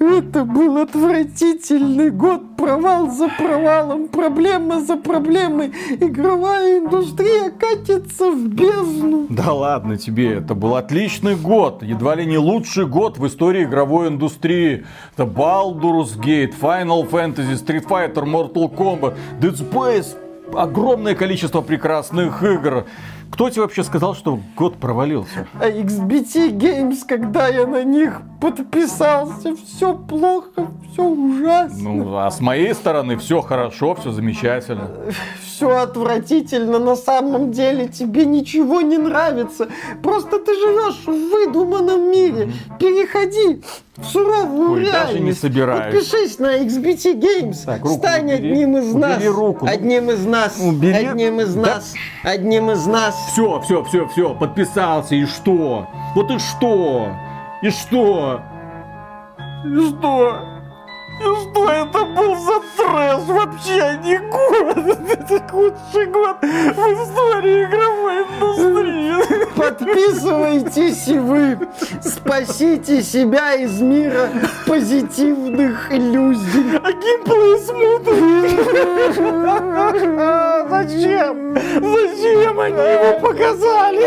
Это был отвратительный год, провал за провалом, проблема за проблемой. Игровая индустрия катится в бездну. Да ладно тебе, это был отличный год, едва ли не лучший год в истории игровой индустрии. Это Baldur's Gate, Final Fantasy, Street Fighter, Mortal Kombat, Dead Space, огромное количество прекрасных игр. Кто тебе вообще сказал, что год провалился? А XBT Games, когда я на них подписался, все плохо, все ужасно. Ну, а с моей стороны все хорошо, все замечательно. Все отвратительно на самом деле, тебе ничего не нравится. Просто ты живешь в выдуманном мире. Переходи в суровую Ой, реальность. даже не собираюсь. Подпишись на XBT Games. Так, Стань убери. одним из нас. Убери руку. Одним из нас. Убери. Одним из Да. нас. Одним из нас. Все, все, все, все, подписался, и что? Вот и что? И что? И что? И что это был за трэш вообще, не год? Это худший год в истории игровой индустрии. Подписывайтесь и вы. Спасите себя из мира позитивных иллюзий. А геймплей смутный. Зачем? Зачем они его показали?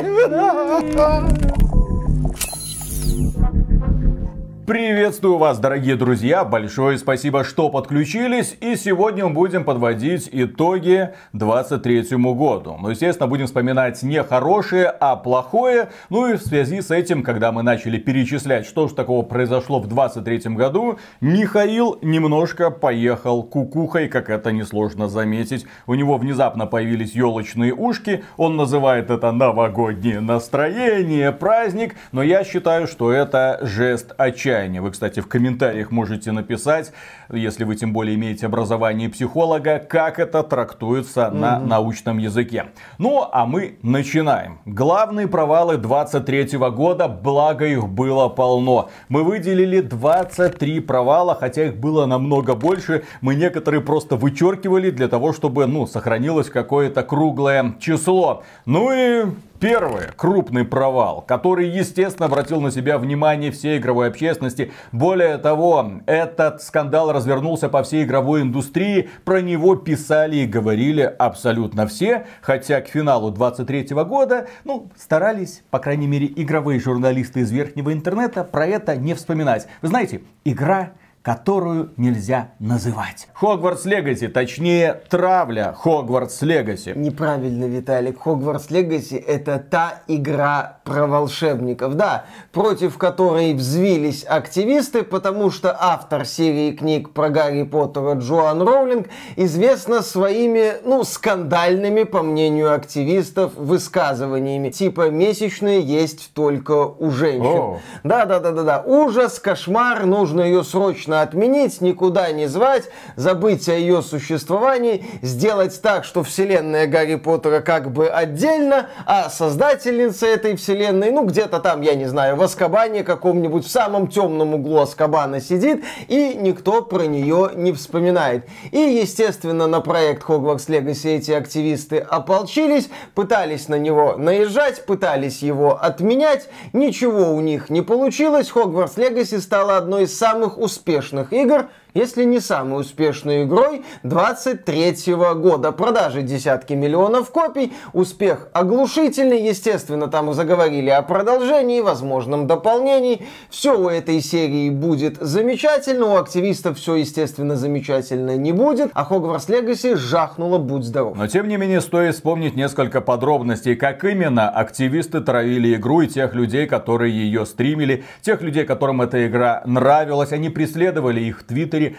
Приветствую вас, дорогие друзья! Большое спасибо, что подключились. И сегодня мы будем подводить итоги 23 году. Ну, естественно, будем вспоминать не хорошее, а плохое. Ну и в связи с этим, когда мы начали перечислять, что же такого произошло в 23 году, Михаил немножко поехал кукухой, как это несложно заметить. У него внезапно появились елочные ушки. Он называет это новогоднее настроение, праздник. Но я считаю, что это жест отчаяния. Вы, кстати, в комментариях можете написать, если вы тем более имеете образование психолога, как это трактуется на научном языке. Ну, а мы начинаем. Главные провалы 23 года, благо их было полно. Мы выделили 23 провала, хотя их было намного больше. Мы некоторые просто вычеркивали для того, чтобы, ну, сохранилось какое-то круглое число. Ну и Первый крупный провал, который, естественно, обратил на себя внимание всей игровой общественности. Более того, этот скандал развернулся по всей игровой индустрии. Про него писали и говорили абсолютно все. Хотя к финалу 23 года, ну, старались, по крайней мере, игровые журналисты из верхнего интернета про это не вспоминать. Вы знаете, игра которую нельзя называть. Хогвартс Легаси, точнее травля Хогвартс Легаси. Неправильно, Виталик. Хогвартс Легаси это та игра про волшебников, да, против которой взвились активисты, потому что автор серии книг про Гарри Поттера Джоан Роулинг известна своими, ну, скандальными, по мнению активистов, высказываниями. Типа месячные есть только у женщин. О. Да, да, да, да, да. Ужас, кошмар, нужно ее срочно отменить, никуда не звать, забыть о ее существовании, сделать так, что вселенная Гарри Поттера как бы отдельно, а создательница этой вселенной, ну где-то там, я не знаю, в Аскабане каком-нибудь, в самом темном углу Аскабана сидит, и никто про нее не вспоминает. И, естественно, на проект Хогвартс Легаси эти активисты ополчились, пытались на него наезжать, пытались его отменять, ничего у них не получилось. Хогвартс Легаси стала одной из самых успешных игр, если не самой успешной игрой 23 года. Продажи десятки миллионов копий, успех оглушительный, естественно, там заговорили о продолжении, возможном дополнении. Все у этой серии будет замечательно, у активистов все, естественно, замечательно не будет, а Хогвартс Легаси жахнуло «Будь здоров». Но тем не менее стоит вспомнить несколько подробностей, как именно активисты травили игру и тех людей, которые ее стримили, тех людей, которым эта игра нравилась. Они преследовали их в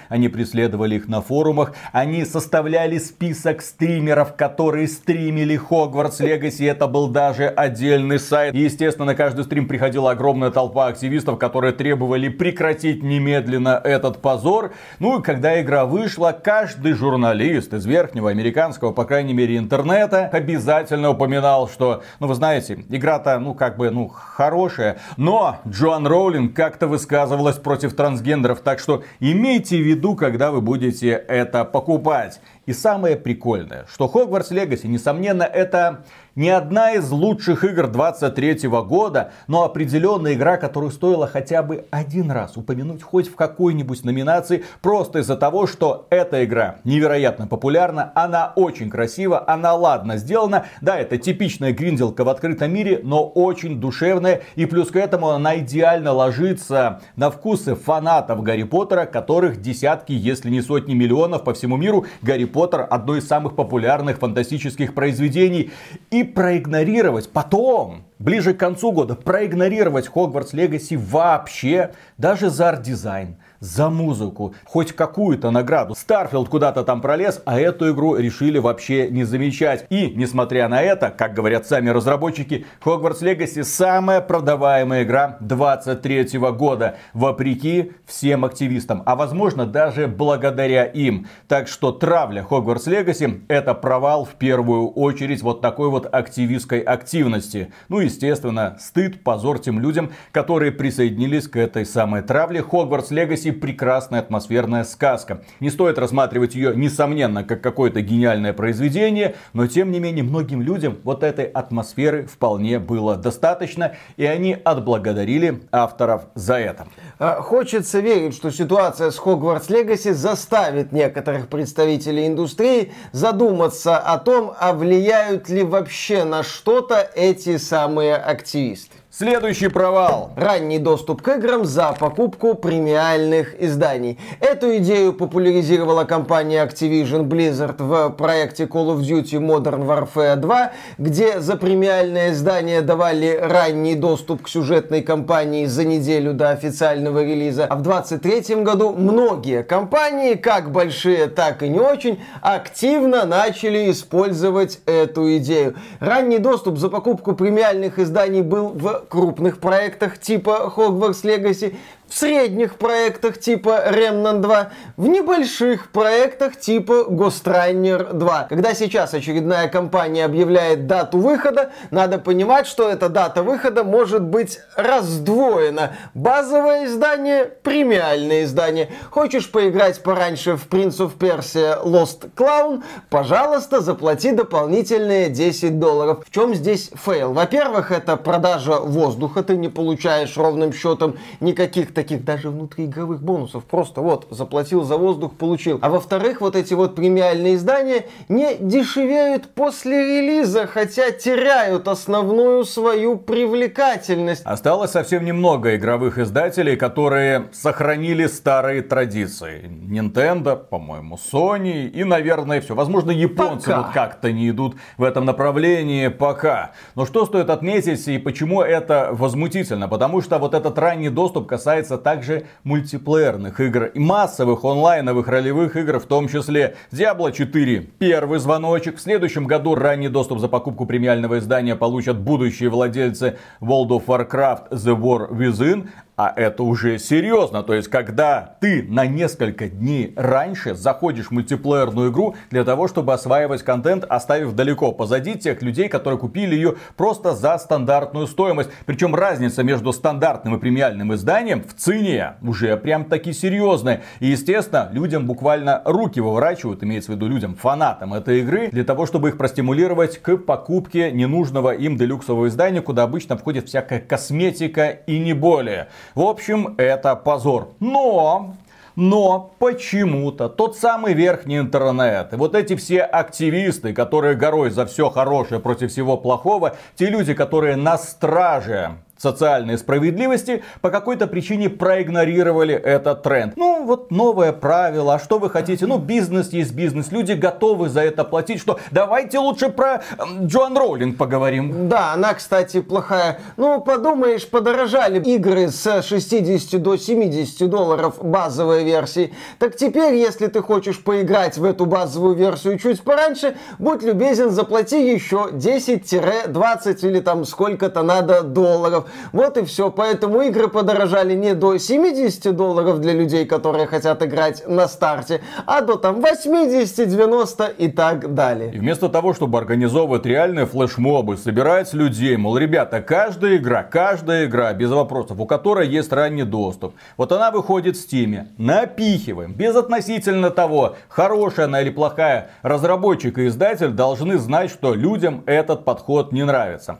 они преследовали их на форумах, они составляли список стримеров, которые стримили Хогвартс Легаси. Это был даже отдельный сайт. И, естественно, на каждый стрим приходила огромная толпа активистов, которые требовали прекратить немедленно этот позор. Ну и когда игра вышла, каждый журналист из верхнего американского, по крайней мере, интернета обязательно упоминал, что, ну вы знаете, игра-то, ну как бы, ну хорошая, но Джоан Роулинг как-то высказывалась против трансгендеров, так что имейте в виду, когда вы будете это покупать. И самое прикольное, что Хогвартс Легаси, несомненно, это не одна из лучших игр 23 года, но определенная игра, которую стоило хотя бы один раз упомянуть хоть в какой-нибудь номинации, просто из-за того, что эта игра невероятно популярна, она очень красива, она ладно сделана. Да, это типичная гринделка в открытом мире, но очень душевная. И плюс к этому она идеально ложится на вкусы фанатов Гарри Поттера, которых десятки, если не сотни миллионов по всему миру. Гарри Поттер одно из самых популярных фантастических произведений. И проигнорировать потом ближе к концу года проигнорировать Hogwarts Legacy вообще, даже за арт-дизайн, за музыку, хоть какую-то награду. Starfield куда-то там пролез, а эту игру решили вообще не замечать. И, несмотря на это, как говорят сами разработчики, Hogwarts Legacy самая продаваемая игра 23 года, вопреки всем активистам, а возможно даже благодаря им. Так что травля Hogwarts Legacy это провал в первую очередь вот такой вот активистской активности. Ну, естественно, стыд, позор тем людям, которые присоединились к этой самой травле. Hogwarts Legacy Легаси прекрасная атмосферная сказка. Не стоит рассматривать ее, несомненно, как какое-то гениальное произведение, но тем не менее многим людям вот этой атмосферы вполне было достаточно, и они отблагодарили авторов за это. А, хочется верить, что ситуация с Хогвартс Легаси заставит некоторых представителей индустрии задуматься о том, а влияют ли вообще на что-то эти самые активисты. Следующий провал. Ранний доступ к играм за покупку премиальных изданий. Эту идею популяризировала компания Activision Blizzard в проекте Call of Duty Modern Warfare 2, где за премиальное издание давали ранний доступ к сюжетной кампании за неделю до официального релиза. А в 2023 году многие компании, как большие, так и не очень, активно начали использовать эту идею. Ранний доступ за покупку премиальных изданий был в крупных проектах типа Hogwarts Legacy в средних проектах типа Remnant 2, в небольших проектах типа Ghostrunner 2. Когда сейчас очередная компания объявляет дату выхода, надо понимать, что эта дата выхода может быть раздвоена. Базовое издание, премиальное издание. Хочешь поиграть пораньше в Prince of Persia Lost Crown? Пожалуйста, заплати дополнительные 10 долларов. В чем здесь фейл? Во-первых, это продажа воздуха, ты не получаешь ровным счетом никаких таких даже внутриигровых бонусов. Просто вот, заплатил за воздух, получил. А во-вторых, вот эти вот премиальные издания не дешевеют после релиза, хотя теряют основную свою привлекательность. Осталось совсем немного игровых издателей, которые сохранили старые традиции. Nintendo, по-моему, Sony и, наверное, все. Возможно, японцы пока. вот как-то не идут в этом направлении пока. Но что стоит отметить и почему это возмутительно? Потому что вот этот ранний доступ касается касается также мультиплеерных игр и массовых онлайновых ролевых игр, в том числе Diablo 4. Первый звоночек. В следующем году ранний доступ за покупку премиального издания получат будущие владельцы World of Warcraft The War Within, а это уже серьезно. То есть, когда ты на несколько дней раньше заходишь в мультиплеерную игру для того, чтобы осваивать контент, оставив далеко позади тех людей, которые купили ее просто за стандартную стоимость. Причем разница между стандартным и премиальным изданием в цене уже прям таки серьезная. И, естественно, людям буквально руки выворачивают, имеется в виду людям, фанатам этой игры, для того, чтобы их простимулировать к покупке ненужного им делюксового издания, куда обычно входит всякая косметика и не более. В общем, это позор. Но но почему-то тот самый верхний интернет, и вот эти все активисты, которые горой за все хорошее против всего плохого, те люди, которые на страже социальной справедливости по какой-то причине проигнорировали этот тренд. Ну, вот новое правило, а что вы хотите? Ну, бизнес есть бизнес, люди готовы за это платить. Что, давайте лучше про Джоан Роулинг поговорим. Да, она, кстати, плохая. Ну, подумаешь, подорожали игры с 60 до 70 долларов базовой версии. Так теперь, если ты хочешь поиграть в эту базовую версию чуть пораньше, будь любезен, заплати еще 10-20 или там сколько-то надо долларов. Вот и все. Поэтому игры подорожали не до 70 долларов для людей, которые хотят играть на старте, а до там 80, 90 и так далее. И вместо того, чтобы организовывать реальные флешмобы, собирать людей, мол, ребята, каждая игра, каждая игра, без вопросов, у которой есть ранний доступ, вот она выходит в Стиме, напихиваем, без относительно того, хорошая она или плохая, разработчик и издатель должны знать, что людям этот подход не нравится.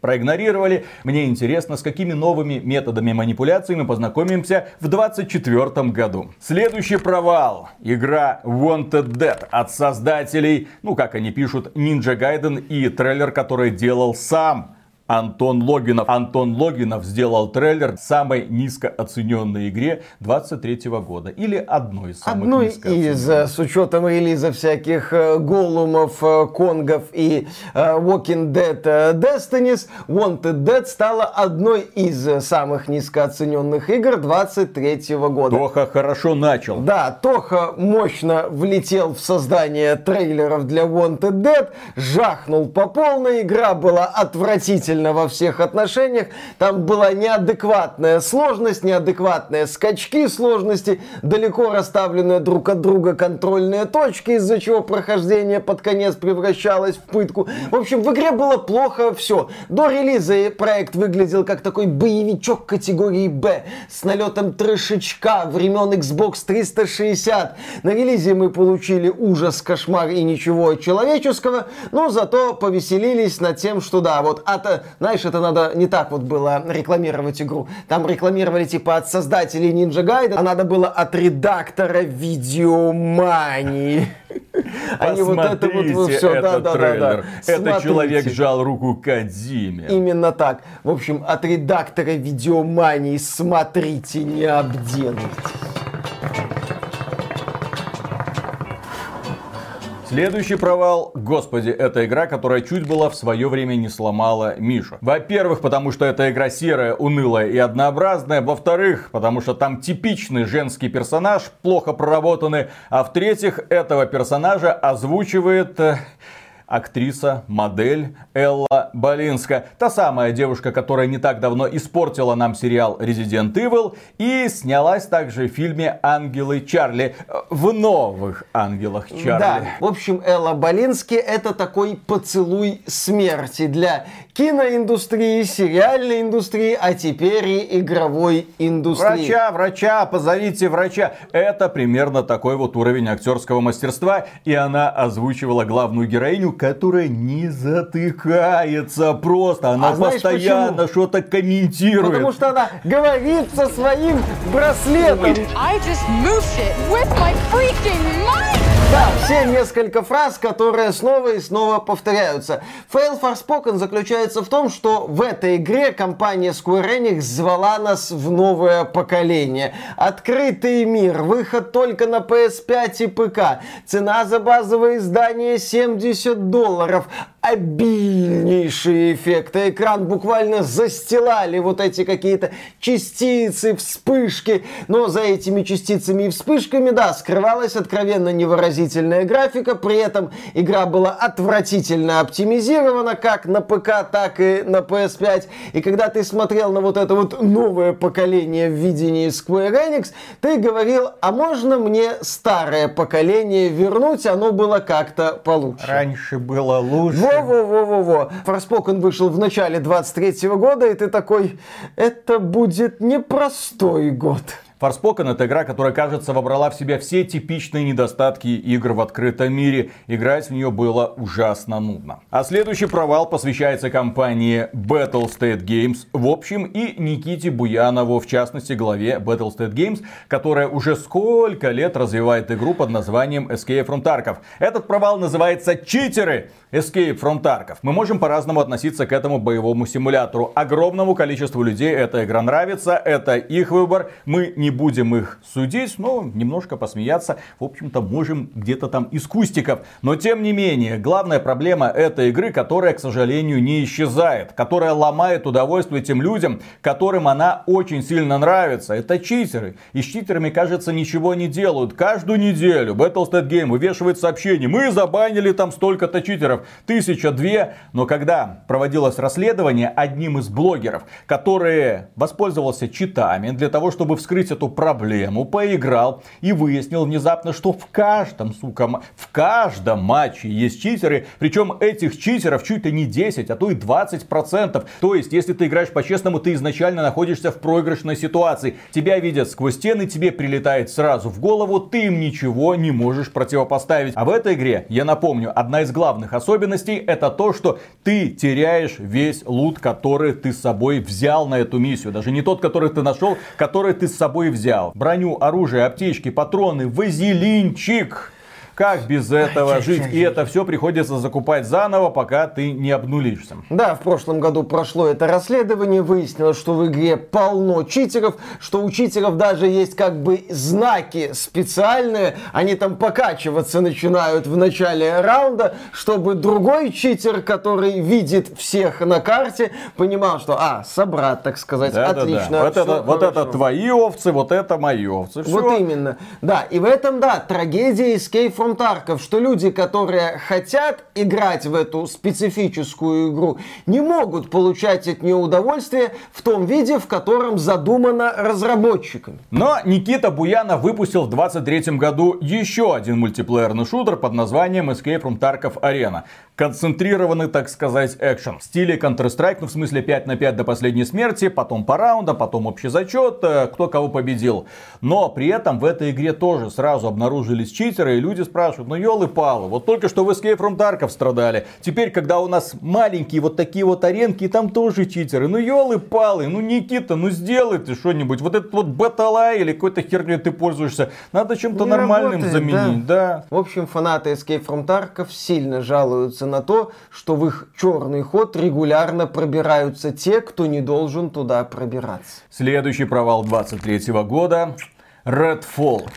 проигнорировали. Мне интересно, с какими новыми методами манипуляции мы познакомимся в 2024 году. Следующий провал. Игра Wanted Dead от создателей, ну как они пишут, Ninja Gaiden и трейлер, который делал сам Антон Логинов. Антон Логинов сделал трейлер самой низко оцененной игре 23 года. Или одной из самых Одной из, э, с учетом релиза всяких э, Голумов, э, Конгов и Walking Dead Destinies, Wanted Dead стала одной из самых низкооцененных игр 23 года. Тоха хорошо начал. Да, Тоха мощно влетел в создание трейлеров для Wanted Dead, жахнул по полной, игра была отвратительной отвратительно во всех отношениях. Там была неадекватная сложность, неадекватные скачки сложности, далеко расставленные друг от друга контрольные точки, из-за чего прохождение под конец превращалось в пытку. В общем, в игре было плохо все. До релиза проект выглядел как такой боевичок категории Б с налетом трешечка времен Xbox 360. На релизе мы получили ужас, кошмар и ничего человеческого, но зато повеселились над тем, что да, вот от знаешь, это надо не так вот было рекламировать игру. Там рекламировали типа от создателей Ninja Gaiden, а надо было от редактора видеомании. Они вот это вот все, да, да, да, да. Это человек жал руку Кадзиме. Именно так. В общем, от редактора видеомании смотрите, не обделайте. Следующий провал, господи, это игра, которая чуть было в свое время не сломала Мишу. Во-первых, потому что эта игра серая, унылая и однообразная. Во-вторых, потому что там типичный женский персонаж, плохо проработанный. А в-третьих, этого персонажа озвучивает э, актриса, модель Элла Болинска. Та самая девушка, которая не так давно испортила нам сериал Resident Evil и снялась также в фильме Ангелы Чарли. В новых Ангелах Чарли. Да, в общем, Элла Болински это такой поцелуй смерти для киноиндустрии, сериальной индустрии, а теперь и игровой индустрии. Врача, врача, позовите врача. Это примерно такой вот уровень актерского мастерства. И она озвучивала главную героиню, которая не затыкается просто. Она а постоянно что-то комментирует. Потому что она говорит со своим браслетом. I just moved it with my freaking mind. Да, все несколько фраз, которые снова и снова повторяются. Fail Forspoken заключается в том, что в этой игре компания Square Enix звала нас в новое поколение. Открытый мир, выход только на PS5 и ПК. Цена за базовое издание 70 долларов обильнейшие эффекты. Экран буквально застилали вот эти какие-то частицы, вспышки. Но за этими частицами и вспышками, да, скрывалась откровенно невыразительная графика. При этом игра была отвратительно оптимизирована как на ПК, так и на PS5. И когда ты смотрел на вот это вот новое поколение в видении Square Enix, ты говорил, а можно мне старое поколение вернуть? Оно было как-то получше. Раньше было лучше. Вот во-во-во-во-во. Форспокен вышел в начале 23 года, и ты такой, это будет непростой год. Forspoken это игра, которая, кажется, вобрала в себя все типичные недостатки игр в открытом мире. Играть в нее было ужасно нудно. А следующий провал посвящается компании Battlestate Games в общем и Никите Буянову, в частности, главе Battlestate Games, которая уже сколько лет развивает игру под названием Escape from Tarkov. Этот провал называется «Читеры!» Escape from Tarkov. Мы можем по-разному относиться к этому боевому симулятору. Огромному количеству людей эта игра нравится, это их выбор. Мы не не будем их судить, но немножко посмеяться, в общем-то, можем где-то там из кустиков. Но тем не менее, главная проблема этой игры, которая, к сожалению, не исчезает, которая ломает удовольствие тем людям, которым она очень сильно нравится, это читеры. И с читерами, кажется, ничего не делают. Каждую неделю Battlestat Game вывешивает сообщение, мы забанили там столько-то читеров, тысяча, две. Но когда проводилось расследование одним из блогеров, который воспользовался читами для того, чтобы вскрыть эту проблему, поиграл и выяснил внезапно, что в каждом, сука, в каждом матче есть читеры, причем этих читеров чуть ли не 10, а то и 20%. То есть, если ты играешь по-честному, ты изначально находишься в проигрышной ситуации. Тебя видят сквозь стены, тебе прилетает сразу в голову, ты им ничего не можешь противопоставить. А в этой игре, я напомню, одна из главных особенностей это то, что ты теряешь весь лут, который ты с собой взял на эту миссию. Даже не тот, который ты нашел, который ты с собой взял. Броню, оружие, аптечки, патроны, вазелинчик. Как без этого жить? И это все приходится закупать заново, пока ты не обнулишься. Да, в прошлом году прошло это расследование, выяснилось, что в игре полно читеров, что у читеров даже есть как бы знаки специальные, они там покачиваться начинают в начале раунда, чтобы другой читер, который видит всех на карте, понимал, что, а, собрат, так сказать, да, отлично. Да, да. Вот, это, вот это твои овцы, вот это мои овцы. Все. Вот именно. Да, и в этом, да, трагедия Escape from from Tarkov, что люди, которые хотят играть в эту специфическую игру, не могут получать от нее удовольствие в том виде, в котором задумано разработчиками. Но Никита Буянов выпустил в 23 году еще один мультиплеерный шутер под названием Escape from Tarkov Arena концентрированный, так сказать, экшен. В стиле Counter-Strike, ну в смысле 5 на 5 до последней смерти, потом по раундам, потом общий зачет, э, кто кого победил. Но при этом в этой игре тоже сразу обнаружились читеры, и люди спрашивают, ну елы-палы, вот только что в Escape from Tarkov страдали. Теперь, когда у нас маленькие вот такие вот аренки, там тоже читеры. Ну елы-палы, ну Никита, ну сделай ты что-нибудь. Вот этот вот батала или какой-то херню ты пользуешься, надо чем-то нормальным работает, заменить, да. да. В общем, фанаты Escape from Tarkov сильно жалуются на то, что в их черный ход регулярно пробираются те, кто не должен туда пробираться. Следующий провал 23 года Redfall.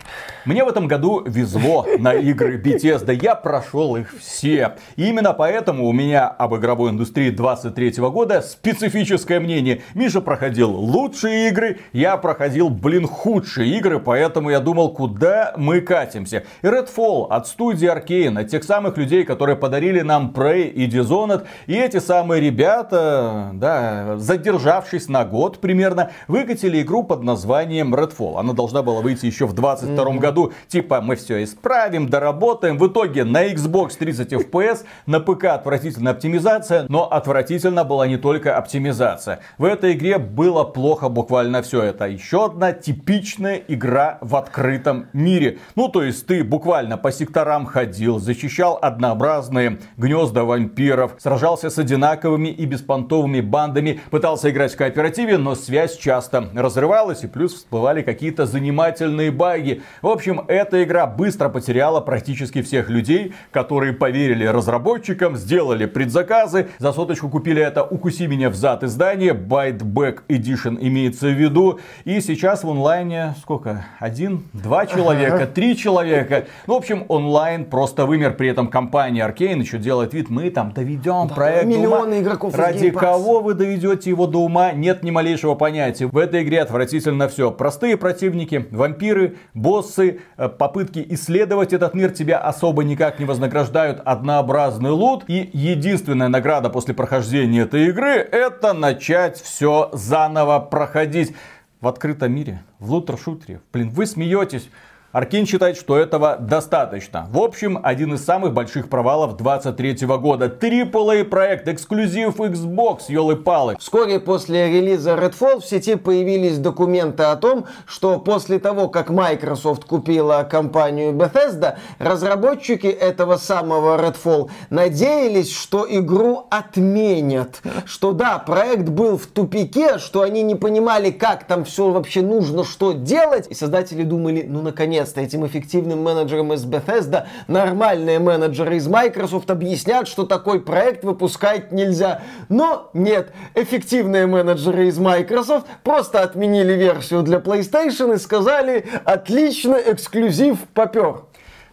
Мне в этом году везло на игры Bethesda, я прошел их все. И именно поэтому у меня об игровой индустрии 23 года специфическое мнение. Миша проходил лучшие игры, я проходил, блин, худшие игры, поэтому я думал, куда мы катимся. И Redfall от студии Arkane, от тех самых людей, которые подарили нам Prey и Dishonored, и эти самые ребята, да, задержавшись на год примерно, выкатили игру под названием Redfall. Она должна была выйти еще в 22 mm-hmm. году типа, мы все исправим, доработаем. В итоге на Xbox 30 FPS, на ПК отвратительная оптимизация, но отвратительно была не только оптимизация. В этой игре было плохо буквально все это. Еще одна типичная игра в открытом мире. Ну, то есть ты буквально по секторам ходил, защищал однообразные гнезда вампиров, сражался с одинаковыми и беспонтовыми бандами, пытался играть в кооперативе, но связь часто разрывалась и плюс всплывали какие-то занимательные баги. В общем, эта игра быстро потеряла практически всех людей, которые поверили разработчикам, сделали предзаказы, за соточку купили это «Укуси меня в зад» издание, Byteback Edition имеется в виду, и сейчас в онлайне сколько? Один, два человека, три человека. Ну, в общем, онлайн просто вымер, при этом компания Arkane еще делает вид, мы там доведем да, проект Миллионы ума. игроков Ради кого вы доведете его до ума, нет ни малейшего понятия. В этой игре отвратительно все. Простые противники, вампиры, боссы, Э, попытки исследовать этот мир тебя особо никак не вознаграждают однообразный лут. И единственная награда после прохождения этой игры это начать все заново проходить в открытом мире, в лутер-шутере. Блин, вы смеетесь. Аркин считает, что этого достаточно. В общем, один из самых больших провалов 23 года. AAA проект, эксклюзив Xbox, елы-палы. Вскоре после релиза Redfall в сети появились документы о том, что после того, как Microsoft купила компанию Bethesda, разработчики этого самого Redfall надеялись, что игру отменят. Что да, проект был в тупике, что они не понимали, как там все вообще нужно, что делать. И создатели думали, ну наконец наконец-то этим эффективным менеджерам из Bethesda нормальные менеджеры из Microsoft объяснят, что такой проект выпускать нельзя. Но нет, эффективные менеджеры из Microsoft просто отменили версию для PlayStation и сказали, отлично, эксклюзив попер.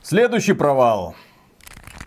Следующий провал.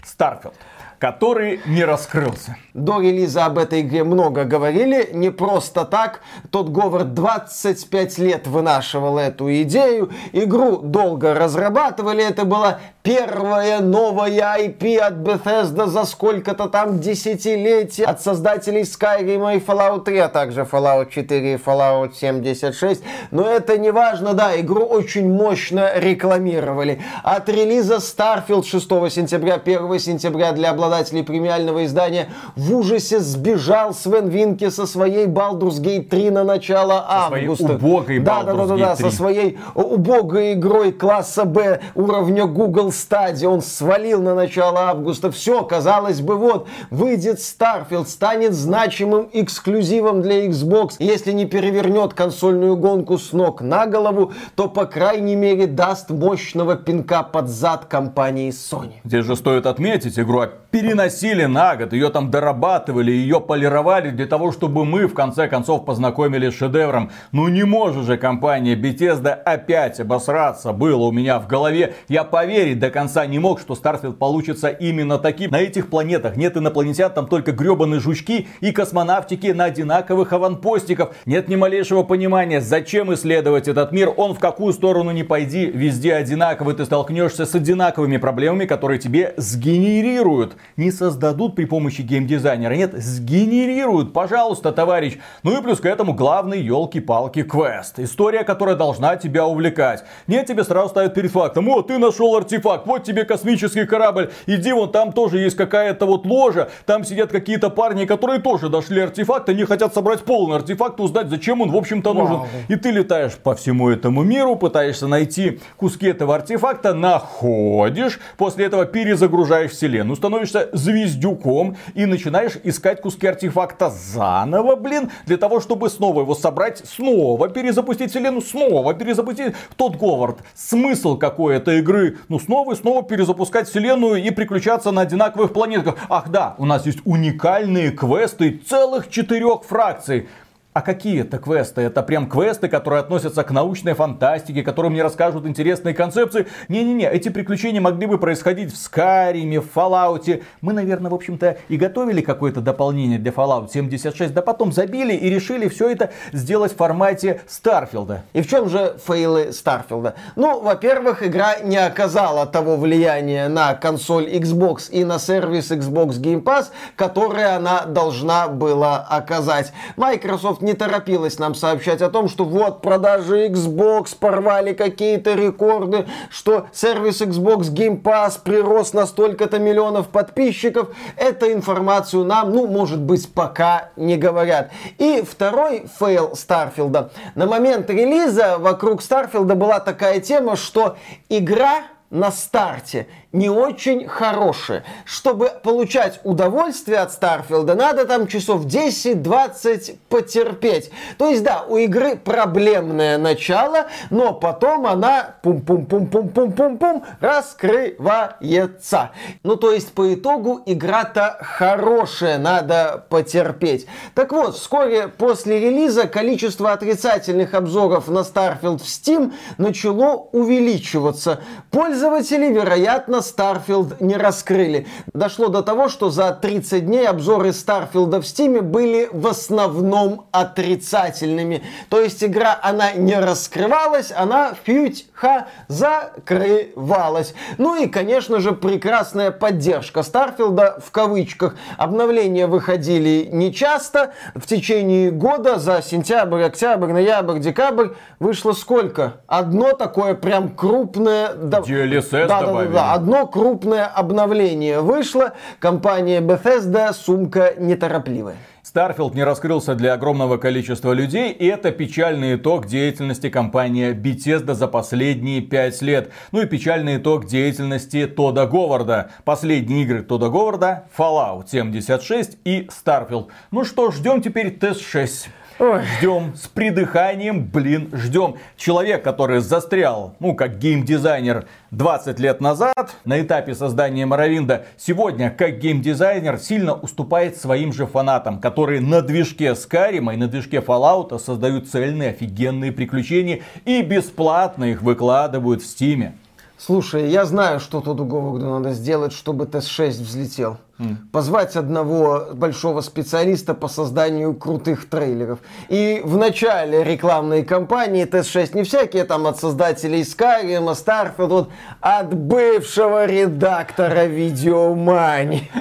Starfield который не раскрылся. До релиза об этой игре много говорили, не просто так. Тот Говард 25 лет вынашивал эту идею, игру долго разрабатывали, это была первая новая IP от Bethesda за сколько-то там десятилетий от создателей Skyrim и Fallout 3, а также Fallout 4 и Fallout 76. Но это не важно, да, игру очень мощно рекламировали. От релиза Starfield 6 сентября, 1 сентября для обладателей премиального издания в ужасе сбежал Свен Винки со своей Baldur's Gate 3 на начало со августа. Своей убогой да, да, да, да, да, со своей убогой игрой класса Б уровня Google стадии, он свалил на начало августа. Все, казалось бы, вот, выйдет Starfield, станет значимым эксклюзивом для Xbox. Если не перевернет консольную гонку с ног на голову, то, по крайней мере, даст мощного пинка под зад компании Sony. Здесь же стоит отметить, игру переносили на год, ее там дорабатывали, ее полировали для того, чтобы мы в конце концов познакомились с шедевром. Ну не может же компания Bethesda опять обосраться, было у меня в голове. Я поверить до конца не мог, что Starfield получится именно таким. На этих планетах нет инопланетян, там только гребаные жучки и космонавтики на одинаковых аванпостиков. Нет ни малейшего понимания, зачем исследовать этот мир, он в какую сторону не пойди, везде одинаковый, ты столкнешься с одинаковыми проблемами, которые тебе сгенерируют. Не создадут при помощи геймдизайнера, нет, сгенерируют, пожалуйста, товарищ. Ну и плюс к этому главный елки-палки квест. История, которая должна тебя увлекать. Нет, тебе сразу ставят перед фактом, о, ты нашел артефакт вот тебе космический корабль, иди вон там тоже есть какая-то вот ложа, там сидят какие-то парни, которые тоже дошли артефакт, они хотят собрать полный артефакт, узнать, зачем он в общем-то нужен. Вау. И ты летаешь по всему этому миру, пытаешься найти куски этого артефакта, находишь, после этого перезагружаешь вселенную, становишься звездюком и начинаешь искать куски артефакта заново, блин, для того, чтобы снова его собрать, снова перезапустить вселенную, снова перезапустить тот Говард. Смысл какой этой игры? Ну, снова и снова перезапускать вселенную и приключаться на одинаковых планетах. Ах да, у нас есть уникальные квесты целых четырех фракций. А какие это квесты? Это прям квесты, которые относятся к научной фантастике, которые мне расскажут интересные концепции. Не-не-не, эти приключения могли бы происходить в Скайриме, в Fallout. Мы, наверное, в общем-то и готовили какое-то дополнение для Fallout 76, да потом забили и решили все это сделать в формате Старфилда. И в чем же фейлы Старфилда? Ну, во-первых, игра не оказала того влияния на консоль Xbox и на сервис Xbox Game Pass, которое она должна была оказать. Microsoft не торопилась нам сообщать о том, что вот продажи Xbox порвали какие-то рекорды, что сервис Xbox Game Pass прирос на столько-то миллионов подписчиков. Эту информацию нам, ну, может быть, пока не говорят. И второй фейл Старфилда. На момент релиза вокруг Старфилда была такая тема, что игра на старте не очень хорошие. Чтобы получать удовольствие от Старфилда, надо там часов 10-20 потерпеть. То есть, да, у игры проблемное начало, но потом она пум-пум-пум-пум-пум-пум-пум раскрывается. Ну, то есть, по итогу игра-то хорошая, надо потерпеть. Так вот, вскоре после релиза количество отрицательных обзоров на Starfield в Steam начало увеличиваться. Пользователи, вероятно, Starfield не раскрыли. Дошло до того, что за 30 дней обзоры Starfield в Steam были в основном отрицательными. То есть игра, она не раскрывалась, она фють-ха закрывалась. Ну и, конечно же, прекрасная поддержка Starfield в кавычках. Обновления выходили нечасто. В течение года за сентябрь, октябрь, ноябрь, декабрь вышло сколько? Одно такое прям крупное... DLSS да, добавили. Да, да, одно крупное обновление вышло. Компания Bethesda сумка неторопливая. Starfield не раскрылся для огромного количества людей, и это печальный итог деятельности компании Bethesda за последние 5 лет. Ну и печальный итог деятельности Тода Говарда. Последние игры Тода Говарда Fallout 76 и Starfield. Ну что, ждем теперь тест 6. Ой. Ждем с придыханием, блин, ждем. Человек, который застрял, ну, как геймдизайнер 20 лет назад на этапе создания Моровинда, сегодня, как геймдизайнер, сильно уступает своим же фанатам, которые на движке Скарима и на движке Fallout создают цельные офигенные приключения и бесплатно их выкладывают в Стиме. Слушай, я знаю, что тут Говарду надо сделать, чтобы ТС-6 взлетел. Mm. Позвать одного большого специалиста по созданию крутых трейлеров. И в начале рекламной кампании ТС-6 не всякие там от создателей Skyrim, Starfield, вот от бывшего редактора Видеомани.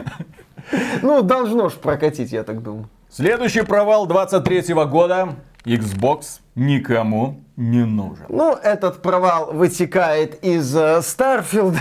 Ну, должно ж прокатить, я так думаю. Следующий провал 23 года. Xbox никому не нужен. Ну, этот провал вытекает из uh, Starfield.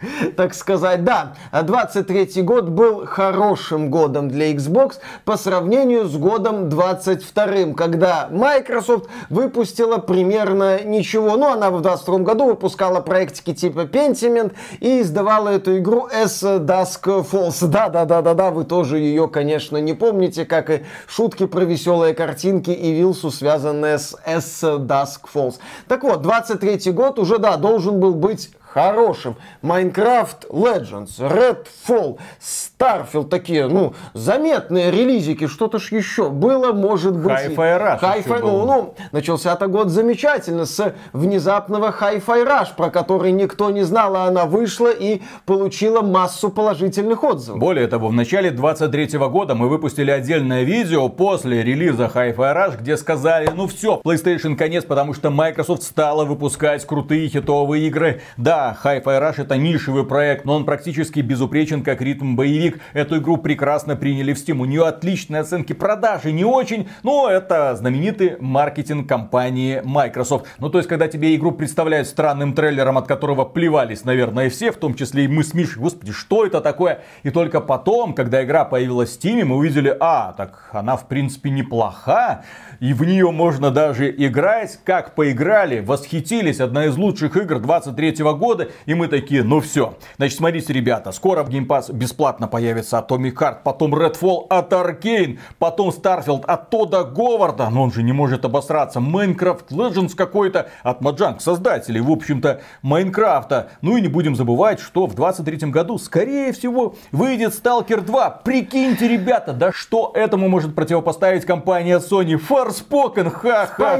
так сказать. Да, 23 год был хорошим годом для Xbox по сравнению с годом 22, когда Microsoft выпустила примерно ничего. Ну, она в 22 году выпускала проектики типа Pentiment и издавала эту игру S Dusk Falls. Да-да-да-да-да, вы тоже ее, конечно, не помните, как и шутки про веселые картинки и вилсу, связанные с S Dusk Falls. Так вот, 23 год уже, да, должен был быть хорошим. Minecraft Legends, Redfall, Starfield, такие, ну, заметные релизики, что-то ж еще было, может быть. Hi-Fi Rush Hi-Fi, ну, ну, начался-то год замечательно, с внезапного Hi-Fi Rush, про который никто не знал, а она вышла и получила массу положительных отзывов. Более того, в начале 23 года мы выпустили отдельное видео после релиза Hi-Fi Rush, где сказали, ну все, PlayStation конец, потому что Microsoft стала выпускать крутые хитовые игры. Да, да, Hi-Fi Rush это нишевый проект, но он практически безупречен как ритм боевик. Эту игру прекрасно приняли в Steam. У нее отличные оценки продажи, не очень, но это знаменитый маркетинг компании Microsoft. Ну, то есть, когда тебе игру представляют странным трейлером, от которого плевались, наверное, все, в том числе и мы с Мишей, господи, что это такое? И только потом, когда игра появилась в Steam, мы увидели, а, так она в принципе неплоха, и в нее можно даже играть. Как поиграли, восхитились, одна из лучших игр 23 года года, и мы такие, ну все. Значит, смотрите, ребята, скоро в Game Pass бесплатно появится Atomic Heart, потом Redfall от Arkane, потом Starfield от Тода Говарда, но он же не может обосраться, Minecraft Legends какой-то от Mojang, создателей, в общем-то, Майнкрафта. Ну и не будем забывать, что в 23 году, скорее всего, выйдет Stalker 2. Прикиньте, ребята, да что этому может противопоставить компания Sony? Forspoken, ха-ха-ха.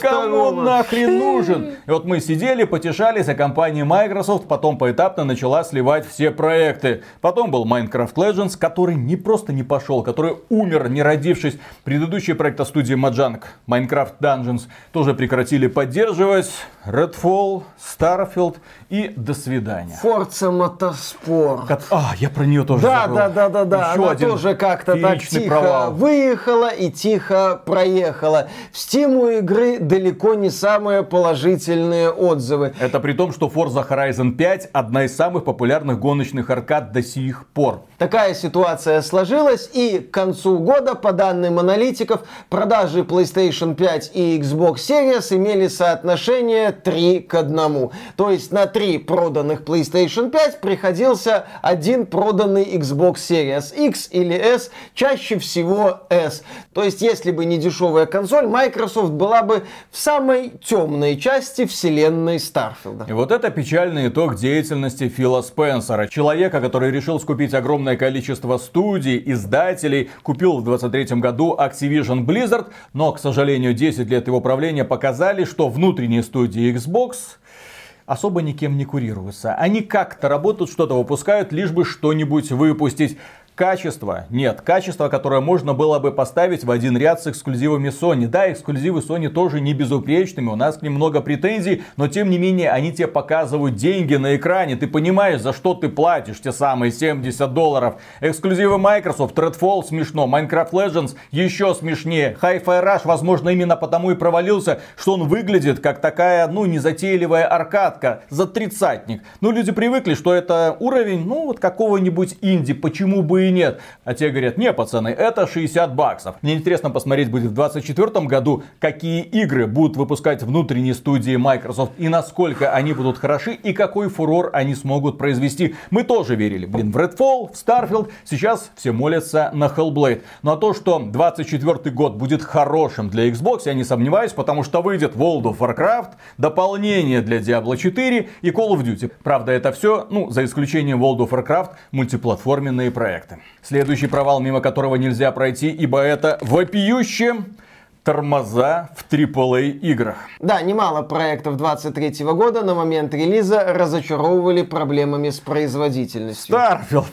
Кому он нахрен нужен? И вот мы сидели, потешались, а компания компания Microsoft потом поэтапно начала сливать все проекты. Потом был Minecraft Legends, который не просто не пошел, который умер, не родившись. Предыдущие проекты студии Mojang, Minecraft Dungeons, тоже прекратили поддерживать. Redfall, Starfield и до свидания. Forza Motorsport. А, я про нее тоже Да, забыл. да, да, да, да. Еще Она один тоже как-то так тихо провал. выехала и тихо проехала. В Steam у игры далеко не самые положительные отзывы. Это при том, что Forza Horizon 5 одна из самых популярных гоночных аркад до сих пор. Такая ситуация сложилась, и к концу года, по данным аналитиков, продажи PlayStation 5 и Xbox Series имели соотношение 3 к 1. То есть на 3 проданных PlayStation 5 приходился один проданный Xbox Series X или S, чаще всего S. То есть если бы не дешевая консоль, Microsoft была бы в самой темной части вселенной Starfield. И вот это печальный итог деятельности Фила Спенсера, человека, который решил скупить огромное количество студий, издателей, купил в 23 году Activision Blizzard, но, к сожалению, 10 лет его правления показали, что внутренние студии Xbox особо никем не курируются. Они как-то работают, что-то выпускают, лишь бы что-нибудь выпустить. Качество? Нет. Качество, которое можно было бы поставить в один ряд с эксклюзивами Sony. Да, эксклюзивы Sony тоже не безупречными, у нас к ним много претензий, но тем не менее они тебе показывают деньги на экране. Ты понимаешь, за что ты платишь те самые 70 долларов. Эксклюзивы Microsoft, Redfall смешно, Minecraft Legends еще смешнее. Hi-Fi Rush, возможно, именно потому и провалился, что он выглядит как такая, ну, незатейливая аркадка за тридцатник. Ну, люди привыкли, что это уровень, ну, вот какого-нибудь инди, почему бы и нет. А те говорят, не, пацаны, это 60 баксов. Мне интересно посмотреть будет в 2024 году, какие игры будут выпускать внутренние студии Microsoft и насколько они будут хороши и какой фурор они смогут произвести. Мы тоже верили, блин, в Redfall, в Starfield. Сейчас все молятся на Hellblade. Ну а то, что 24 год будет хорошим для Xbox, я не сомневаюсь, потому что выйдет World of Warcraft, дополнение для Diablo 4 и Call of Duty. Правда, это все, ну, за исключением World of Warcraft, мультиплатформенные проекты. Следующий провал, мимо которого нельзя пройти, ибо это вопиюще тормоза в AAA играх. Да, немало проектов 23 года на момент релиза разочаровывали проблемами с производительностью. Starfield,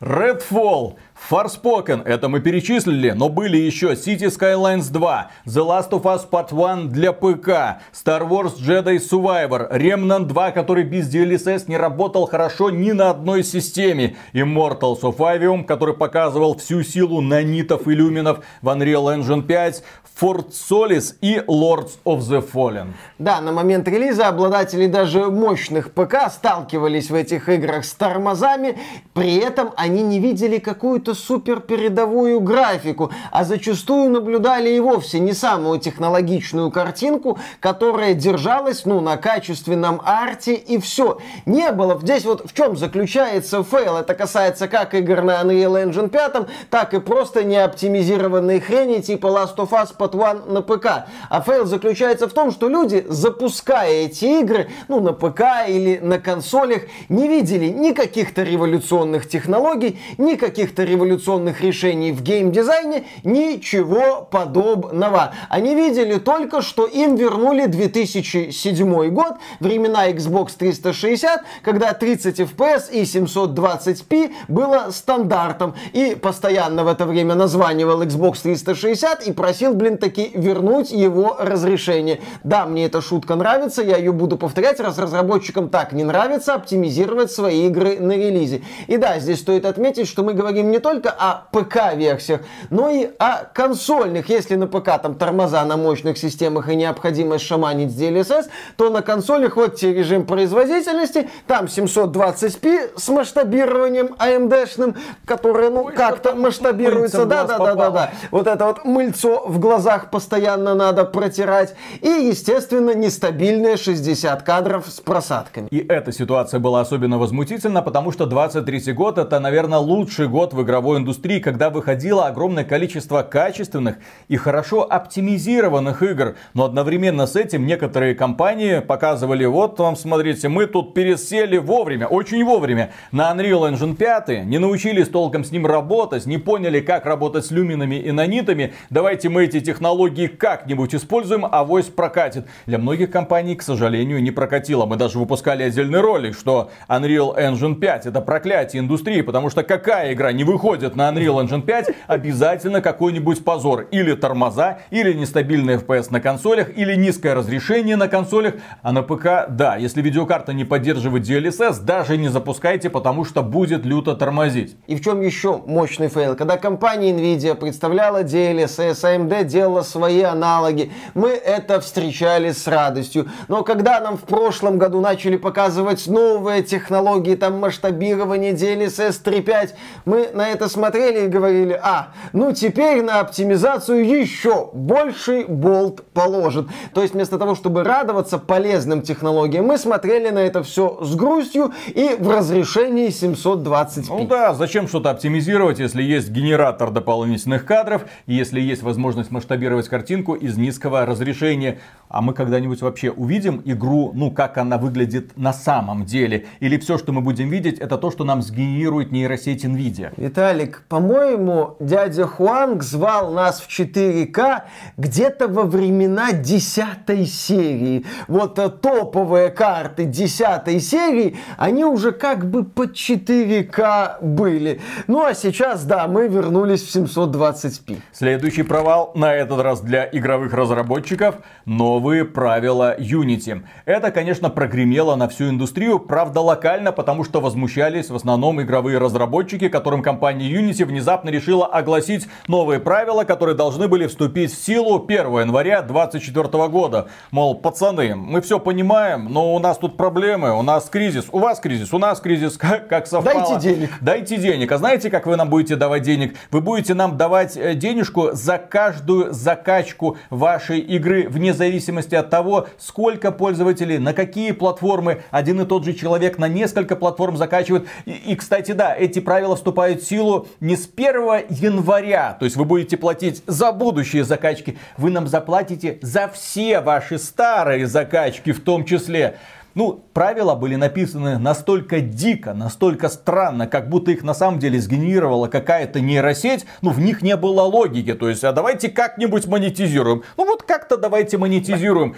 Redfall, Forspoken, это мы перечислили, но были еще City Skylines 2, The Last of Us Part 1 для ПК, Star Wars Jedi Survivor, Remnant 2, который без DLSS не работал хорошо ни на одной системе, Immortals of Avium, который показывал всю силу нанитов и люминов в Unreal Engine 5, Fort Solis и Lords of the Fallen. Да, на момент релиза обладатели даже мощных ПК сталкивались в этих играх с тормозами, при этом они не видели какую-то супер передовую графику, а зачастую наблюдали и вовсе не самую технологичную картинку, которая держалась, ну, на качественном арте и все. Не было. Здесь вот в чем заключается фейл. Это касается как игр на Unreal Engine 5, так и просто неоптимизированной хрени типа Last of Us Part One на ПК. А фейл заключается в том, что люди, запуская эти игры, ну, на ПК или на консолях, не видели ни каких-то революционных технологий, ни каких-то революционных решений в геймдизайне, ничего подобного. Они видели только, что им вернули 2007 год, времена Xbox 360, когда 30 FPS и 720p было стандартом. И постоянно в это время названивал Xbox 360 и просил, блин, таки вернуть его разрешение. Да, мне эта шутка нравится, я ее буду повторять, раз разработчикам так не нравится оптимизировать свои игры на релизе. И да, здесь стоит отметить, что мы говорим не только о ПК-версиях, но и о консольных. Если на ПК там тормоза на мощных системах и необходимость шаманить с DLSS, то на консолях вот тебе режим производительности, там 720p с масштабированием AMD-шным, которое ну как-то масштабируется. Да, да, да, да, да. Вот это вот мыльцо в глазах глазах постоянно надо протирать. И, естественно, нестабильные 60 кадров с просадками. И эта ситуация была особенно возмутительна, потому что 23 год это, наверное, лучший год в игровой индустрии, когда выходило огромное количество качественных и хорошо оптимизированных игр. Но одновременно с этим некоторые компании показывали, вот вам, смотрите, мы тут пересели вовремя, очень вовремя, на Unreal Engine 5, не научились толком с ним работать, не поняли, как работать с люминами и нанитами, давайте мы эти технологии как-нибудь используем, а авось прокатит. Для многих компаний, к сожалению, не прокатило. Мы даже выпускали отдельный ролик, что Unreal Engine 5 это проклятие индустрии, потому что какая игра не выходит на Unreal Engine 5, обязательно какой-нибудь позор. Или тормоза, или нестабильный FPS на консолях, или низкое разрешение на консолях. А на ПК, да, если видеокарта не поддерживает DLSS, даже не запускайте, потому что будет люто тормозить. И в чем еще мощный фейл? Когда компания Nvidia представляла DLSS, AMD делала свои аналоги. Мы это встречали с радостью. Но когда нам в прошлом году начали показывать новые технологии, там масштабирование DLSS 3.5, мы на это смотрели и говорили, а, ну теперь на оптимизацию еще больший болт положен. То есть вместо того, чтобы радоваться полезным технологиям, мы смотрели на это все с грустью и в разрешении 720p. Ну да, зачем что-то оптимизировать, если есть генератор дополнительных кадров, и если есть возможность масштабировать картинку из низкого разрешения. А мы когда-нибудь вообще увидим игру, ну, как она выглядит на самом деле? Или все, что мы будем видеть, это то, что нам сгенерирует нейросеть NVIDIA? Виталик, по-моему, дядя Хуанг звал нас в 4К где-то во времена 10 серии. Вот э, топовые карты 10 серии, они уже как бы по 4К были. Ну, а сейчас, да, мы вернулись в 720p. Следующий провал, на этот раз для игровых разработчиков, но новые правила Unity. Это, конечно, прогремело на всю индустрию, правда локально, потому что возмущались в основном игровые разработчики, которым компания компания Unity внезапно решила огласить новые правила, которые должны были вступить в силу 1 января 2024 года. Мол, пацаны, мы все понимаем, но у нас тут проблемы, у нас кризис, у вас кризис, у нас кризис, как, как совпало. Дайте денег. Дайте денег. А знаете, как вы нам будете давать денег? Вы будете нам давать э, денежку за каждую закачку вашей игры, вне зависимости от того, сколько пользователей, на какие платформы один и тот же человек на несколько платформ закачивает. И, и кстати, да, эти правила вступают в силу не с 1 января, то есть вы будете платить за будущие закачки, вы нам заплатите за все ваши старые закачки в том числе. Ну, правила были написаны настолько дико, настолько странно, как будто их на самом деле сгенерировала какая-то нейросеть. Ну, в них не было логики. То есть, а давайте как-нибудь монетизируем. Ну, вот как-то давайте монетизируем.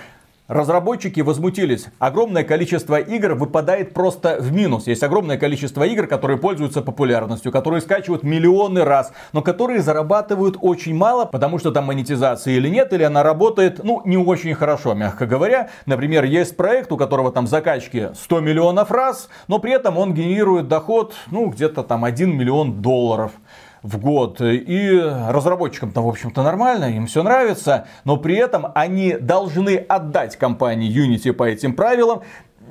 Разработчики возмутились. Огромное количество игр выпадает просто в минус. Есть огромное количество игр, которые пользуются популярностью, которые скачивают миллионы раз, но которые зарабатывают очень мало, потому что там монетизация или нет, или она работает, ну, не очень хорошо, мягко говоря. Например, есть проект, у которого там закачки 100 миллионов раз, но при этом он генерирует доход, ну, где-то там 1 миллион долларов в год. И разработчикам-то, в общем-то, нормально, им все нравится, но при этом они должны отдать компании Unity по этим правилам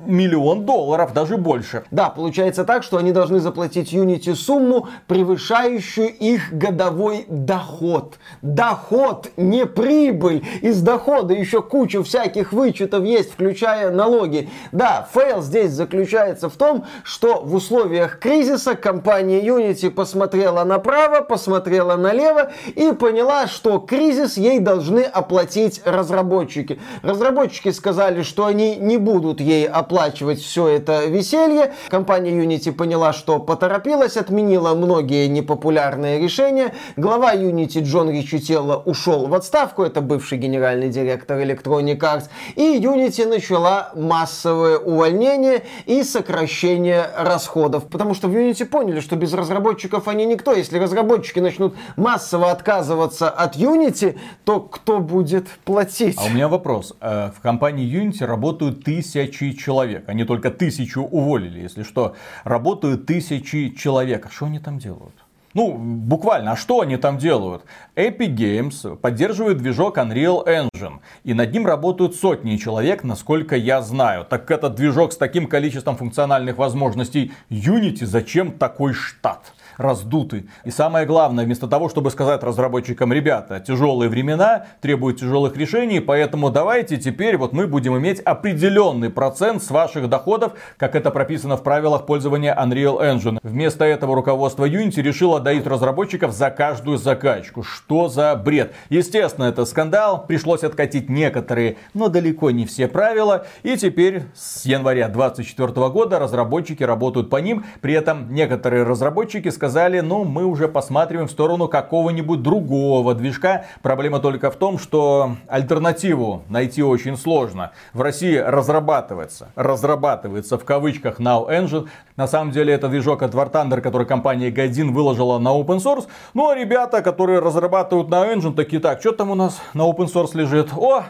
миллион долларов, даже больше. Да, получается так, что они должны заплатить Unity сумму, превышающую их годовой доход. Доход, не прибыль. Из дохода еще куча всяких вычетов есть, включая налоги. Да, фейл здесь заключается в том, что в условиях кризиса компания Unity посмотрела направо, посмотрела налево и поняла, что кризис ей должны оплатить разработчики. Разработчики сказали, что они не будут ей оплачивать оплачивать все это веселье. Компания Unity поняла, что поторопилась, отменила многие непопулярные решения. Глава Unity Джон Риччителло ушел в отставку, это бывший генеральный директор Electronic Arts. И Unity начала массовое увольнение и сокращение расходов. Потому что в Unity поняли, что без разработчиков они никто. Если разработчики начнут массово отказываться от Unity, то кто будет платить? А у меня вопрос. Э, в компании Unity работают тысячи человек человек. Они только тысячу уволили, если что. Работают тысячи человек. А что они там делают? Ну, буквально, а что они там делают? Epic Games поддерживает движок Unreal Engine, и над ним работают сотни человек, насколько я знаю. Так этот движок с таким количеством функциональных возможностей Unity, зачем такой штат? раздуты. И самое главное, вместо того, чтобы сказать разработчикам, ребята, тяжелые времена требуют тяжелых решений, поэтому давайте теперь вот мы будем иметь определенный процент с ваших доходов, как это прописано в правилах пользования Unreal Engine. Вместо этого руководство Unity решило доить разработчиков за каждую закачку. Что за бред? Естественно, это скандал, пришлось откатить некоторые, но далеко не все правила, и теперь с января 2024 года разработчики работают по ним, при этом некоторые разработчики сказали, ну, мы уже посматриваем в сторону какого-нибудь другого движка. Проблема только в том, что альтернативу найти очень сложно. В России разрабатывается, разрабатывается в кавычках Now Engine. На самом деле это движок от War Thunder, который компания Gaidin выложила на open source. Ну, а ребята, которые разрабатывают Now Engine, такие, так, что там у нас на open source лежит? О,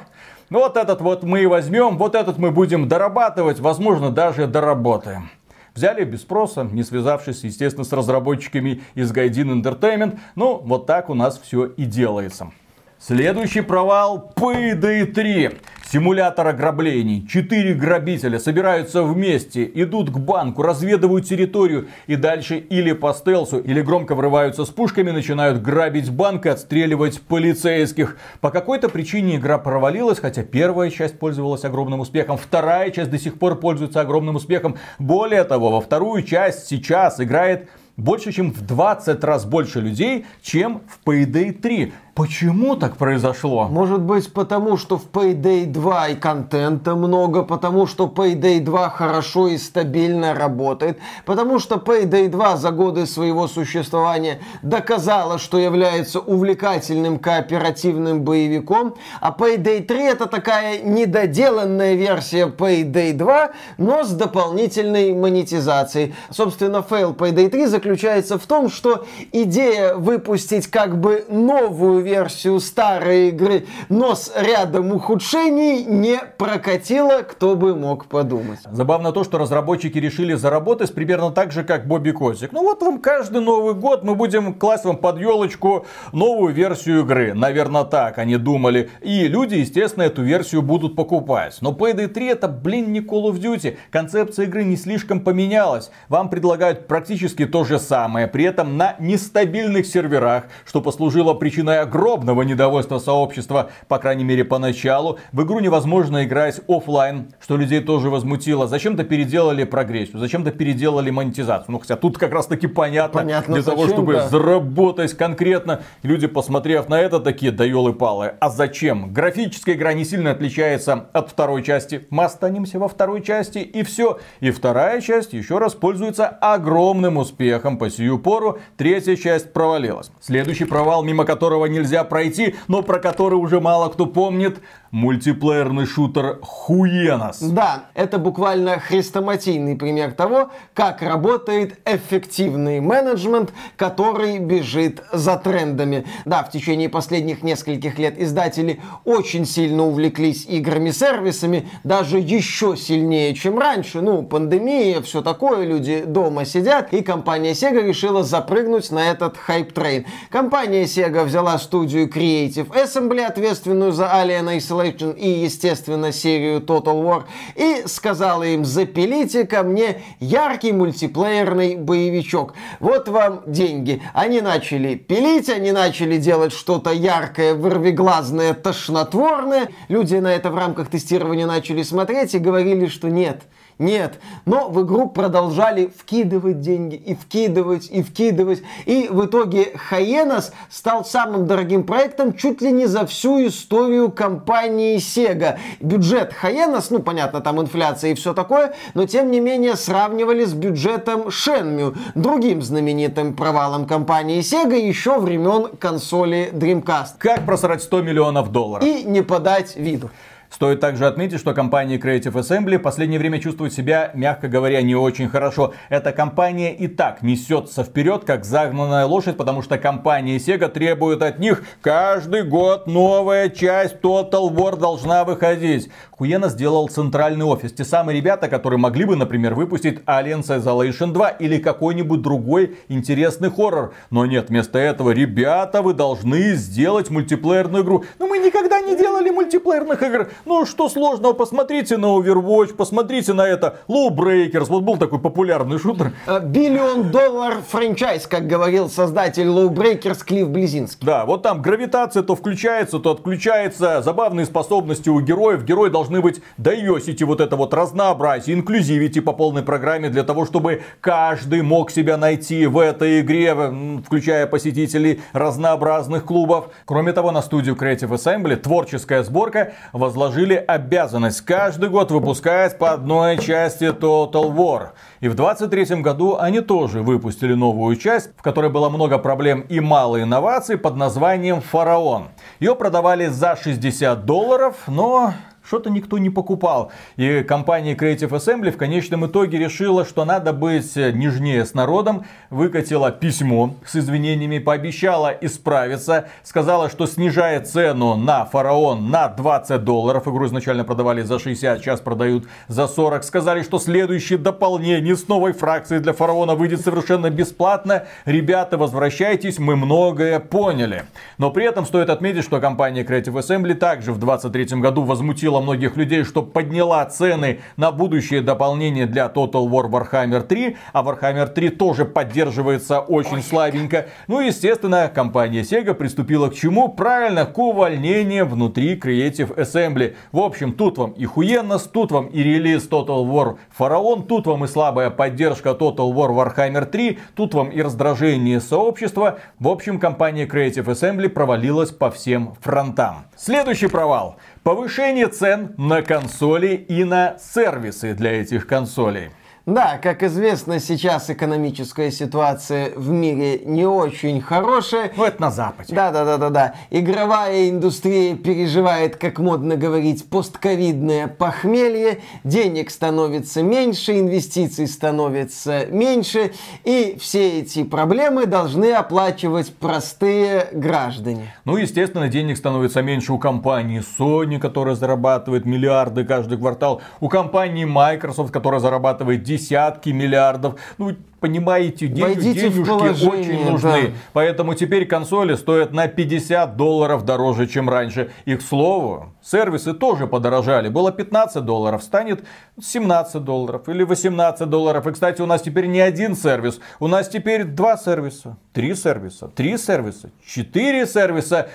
вот этот вот мы возьмем, вот этот мы будем дорабатывать, возможно, даже доработаем. Взяли без спроса, не связавшись, естественно, с разработчиками из Gaidin Entertainment. Ну, вот так у нас все и делается. Следующий провал Payday 3. Симулятор ограблений. Четыре грабителя собираются вместе, идут к банку, разведывают территорию и дальше или по стелсу, или громко врываются с пушками, начинают грабить банк и отстреливать полицейских. По какой-то причине игра провалилась, хотя первая часть пользовалась огромным успехом, вторая часть до сих пор пользуется огромным успехом. Более того, во вторую часть сейчас играет больше, чем в 20 раз больше людей, чем в Payday 3. Почему так произошло? Может быть потому, что в Payday 2 и контента много, потому что Payday 2 хорошо и стабильно работает, потому что Payday 2 за годы своего существования доказала, что является увлекательным кооперативным боевиком, а Payday 3 это такая недоделанная версия Payday 2, но с дополнительной монетизацией. Собственно, фейл Payday 3 заключается в том, что идея выпустить как бы новую версию старой игры, но с рядом ухудшений не прокатило, кто бы мог подумать. Забавно то, что разработчики решили заработать примерно так же, как Бобби Котик. Ну вот вам каждый Новый год мы будем класть вам под елочку новую версию игры. Наверное, так они думали. И люди, естественно, эту версию будут покупать. Но Payday 3 это, блин, не Call of Duty. Концепция игры не слишком поменялась. Вам предлагают практически то же самое. При этом на нестабильных серверах, что послужило причиной огромного недовольства сообщества, по крайней мере поначалу. В игру невозможно играть офлайн, что людей тоже возмутило. Зачем-то переделали прогрессию, зачем-то переделали монетизацию. Ну, хотя тут как раз таки понятно, понятно для зачем, того, чтобы да. заработать конкретно. Люди, посмотрев на это, такие, да елы-палы, а зачем? Графическая игра не сильно отличается от второй части. Мы останемся во второй части и все. И вторая часть еще раз пользуется огромным успехом по сию пору. Третья часть провалилась. Следующий провал, мимо которого нельзя пройти, но про который уже мало кто помнит, мультиплеерный шутер Хуенос. Да, это буквально хрестоматийный пример того, как работает эффективный менеджмент, который бежит за трендами. Да, в течение последних нескольких лет издатели очень сильно увлеклись играми-сервисами, даже еще сильнее, чем раньше. Ну, пандемия, все такое, люди дома сидят, и компания Sega решила запрыгнуть на этот hype train. Компания Sega взяла студию Creative Assembly, ответственную за Alien Isolation, Isolation и, естественно, серию Total War, и сказала им, запилите ко мне яркий мультиплеерный боевичок. Вот вам деньги. Они начали пилить, они начали делать что-то яркое, вырвиглазное, тошнотворное. Люди на это в рамках тестирования начали смотреть и говорили, что нет – нет. Но в игру продолжали вкидывать деньги и вкидывать, и вкидывать. И в итоге Хаенос стал самым дорогим проектом чуть ли не за всю историю компании Sega. Бюджет Хаенос, ну понятно, там инфляция и все такое, но тем не менее сравнивали с бюджетом Shenmue, другим знаменитым провалом компании Sega еще времен консоли Dreamcast. Как просрать 100 миллионов долларов? И не подать виду. Стоит также отметить, что компания Creative Assembly в последнее время чувствует себя, мягко говоря, не очень хорошо. Эта компания и так несется вперед, как загнанная лошадь, потому что компания Sega требует от них каждый год новая часть Total War должна выходить. Хуена сделал центральный офис. Те самые ребята, которые могли бы, например, выпустить Alien Isolation 2 или какой-нибудь другой интересный хоррор. Но нет, вместо этого, ребята, вы должны сделать мультиплеерную игру. Но мы никогда не делали мультиплеерных игр. Ну, что сложного, посмотрите на Overwatch, посмотрите на это. Low Breakers, вот был такой популярный шутер. Биллион доллар франчайз, как говорил создатель Low Breakers Клифф Близинский. Да, вот там гравитация то включается, то отключается, забавные способности у героев. Герои должны быть дайосити, вот это вот разнообразие, инклюзивити по полной программе для того, чтобы каждый мог себя найти в этой игре, включая посетителей разнообразных клубов. Кроме того, на студию Creative Assembly творческая сборка возложила возложили обязанность каждый год выпускать по одной части Total War. И в 23 году они тоже выпустили новую часть, в которой было много проблем и мало инноваций под названием Фараон. Ее продавали за 60 долларов, но что-то никто не покупал. И компания Creative Assembly в конечном итоге решила, что надо быть нежнее с народом, выкатила письмо с извинениями, пообещала исправиться, сказала, что снижает цену на Фараон на 20 долларов. Игру изначально продавали за 60, сейчас продают за 40. Сказали, что следующее дополнение с новой фракцией для Фараона выйдет совершенно бесплатно. Ребята, возвращайтесь, мы многое поняли. Но при этом стоит отметить, что компания Creative Assembly также в 23 году возмутила многих людей, что подняла цены на будущее дополнение для Total War Warhammer 3, а Warhammer 3 тоже поддерживается очень Ой. слабенько. Ну, естественно, компания Sega приступила к чему? Правильно, к увольнениям внутри Creative Assembly. В общем, тут вам и хуенность, тут вам и релиз Total War Фараон, тут вам и слабая поддержка Total War Warhammer 3, тут вам и раздражение сообщества. В общем, компания Creative Assembly провалилась по всем фронтам. Следующий провал. Повышение цен на консоли и на сервисы для этих консолей. Да, как известно, сейчас экономическая ситуация в мире не очень хорошая. Ну, это на Западе. Да, да, да, да, да. Игровая индустрия переживает, как модно говорить, постковидное похмелье. Денег становится меньше, инвестиций становится меньше. И все эти проблемы должны оплачивать простые граждане. Ну, естественно, денег становится меньше у компании Sony, которая зарабатывает миллиарды каждый квартал. У компании Microsoft, которая зарабатывает десятки миллиардов. Ну, понимаете, деньги, денежки очень нужны. Да. Поэтому теперь консоли стоят на 50 долларов дороже, чем раньше. И, к слову, сервисы тоже подорожали. Было 15 долларов, станет 17 долларов или 18 долларов. И, кстати, у нас теперь не один сервис. У нас теперь два сервиса, три сервиса, три сервиса, четыре сервиса.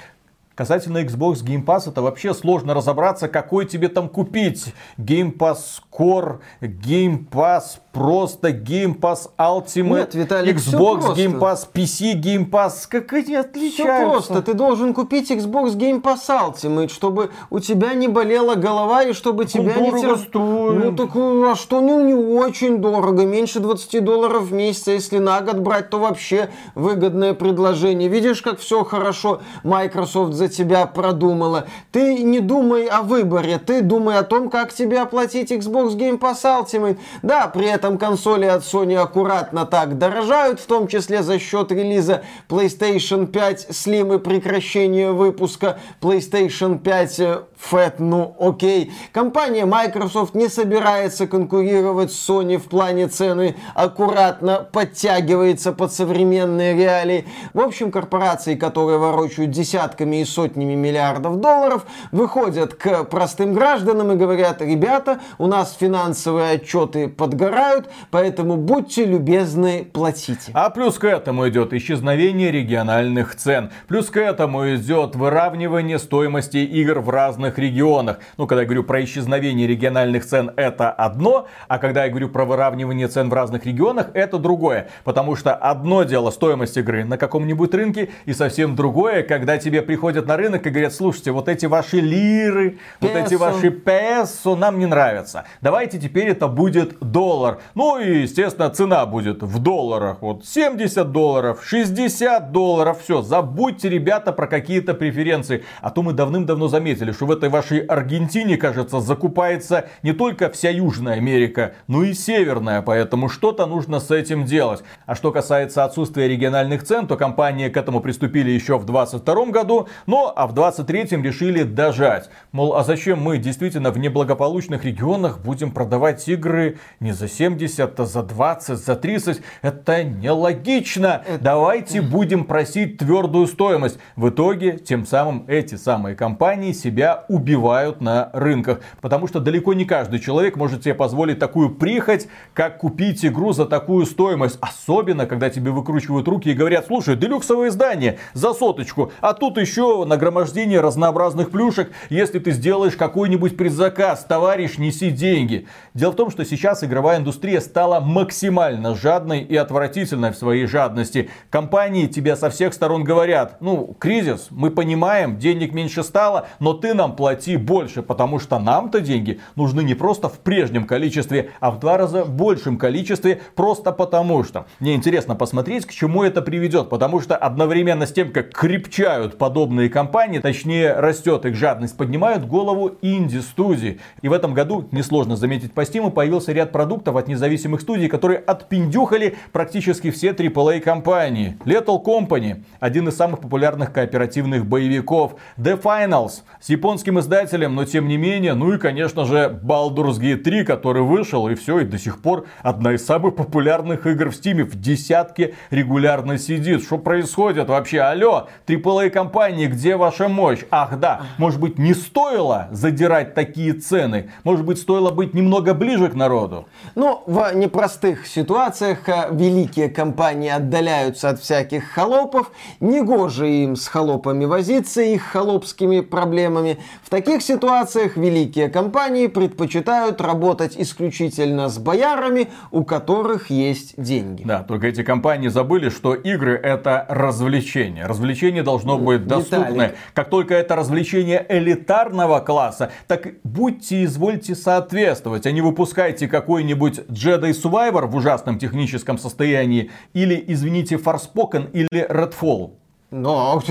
Касательно Xbox Game Pass, это вообще сложно разобраться, какой тебе там купить. Game Pass Core, Game Pass просто Game Pass Ultimate, Нет, Виталик, Xbox Game Pass, PC Game Pass. Как они отличаются? Все просто. Ты должен купить Xbox Game Pass Ultimate, чтобы у тебя не болела голова и чтобы тебя не тер... стоит. Ну так а что ну не очень дорого, меньше 20 долларов в месяц. А если на год брать, то вообще выгодное предложение. Видишь, как все хорошо Microsoft за тебя продумала. Ты не думай о выборе, ты думай о том, как тебе оплатить Xbox Game Pass Ultimate. Да, при этом этом консоли от Sony аккуратно так дорожают, в том числе за счет релиза PlayStation 5 Slim и прекращения выпуска PlayStation 5 Fat, ну окей. Компания Microsoft не собирается конкурировать с Sony в плане цены, аккуратно подтягивается под современные реалии. В общем, корпорации, которые ворочают десятками и сотнями миллиардов долларов, выходят к простым гражданам и говорят, ребята, у нас финансовые отчеты подгорают, покупают, поэтому будьте любезны, платите. А плюс к этому идет исчезновение региональных цен. Плюс к этому идет выравнивание стоимости игр в разных регионах. Ну, когда я говорю про исчезновение региональных цен, это одно, а когда я говорю про выравнивание цен в разных регионах, это другое. Потому что одно дело стоимость игры на каком-нибудь рынке, и совсем другое, когда тебе приходят на рынок и говорят, слушайте, вот эти ваши лиры, песо. вот эти ваши песо нам не нравятся. Давайте теперь это будет доллар. Ну и, естественно, цена будет в долларах. Вот 70 долларов, 60 долларов. Все, забудьте, ребята, про какие-то преференции. А то мы давным-давно заметили, что в этой вашей Аргентине, кажется, закупается не только вся Южная Америка, но и Северная. Поэтому что-то нужно с этим делать. А что касается отсутствия региональных цен, то компании к этому приступили еще в 2022 году. Ну, а в 2023 решили дожать. Мол, а зачем мы действительно в неблагополучных регионах будем продавать игры не за 7 70, а за 20, за 30. Это нелогично. Это... Давайте будем просить твердую стоимость. В итоге, тем самым эти самые компании себя убивают на рынках. Потому что далеко не каждый человек может себе позволить такую прихоть, как купить игру за такую стоимость. Особенно, когда тебе выкручивают руки и говорят, слушай, делюксовое издание за соточку, а тут еще нагромождение разнообразных плюшек, если ты сделаешь какой-нибудь предзаказ, товарищ, неси деньги. Дело в том, что сейчас игровая индустрия стала максимально жадной и отвратительной в своей жадности. Компании тебе со всех сторон говорят, ну, кризис, мы понимаем, денег меньше стало, но ты нам плати больше, потому что нам-то деньги нужны не просто в прежнем количестве, а в два раза большем количестве, просто потому что. Мне интересно посмотреть, к чему это приведет, потому что одновременно с тем, как крепчают подобные компании, точнее растет их жадность, поднимают голову инди-студии. И в этом году, несложно заметить по Steam, появился ряд продуктов от независимых студий, которые отпиндюхали практически все AAA компании. Lethal Company, один из самых популярных кооперативных боевиков. The Finals, с японским издателем, но тем не менее. Ну и, конечно же, Baldur's Gate 3, который вышел, и все, и до сих пор одна из самых популярных игр в Steam. В десятке регулярно сидит. Что происходит вообще? Алло, AAA компании, где ваша мощь? Ах да, может быть не стоило задирать такие цены? Может быть стоило быть немного ближе к народу? Ну, в непростых ситуациях э, великие компании отдаляются от всяких холопов, негоже им с холопами возиться, их холопскими проблемами. В таких ситуациях великие компании предпочитают работать исключительно с боярами, у которых есть деньги. Да, только эти компании забыли, что игры это развлечение. Развлечение должно быть доступное. Виталик. Как только это развлечение элитарного класса, так будьте извольте соответствовать соответствовать, а не выпускайте какой-нибудь Jedi Survivor в ужасном техническом состоянии или, извините, Forspoken или Redfall. Ну,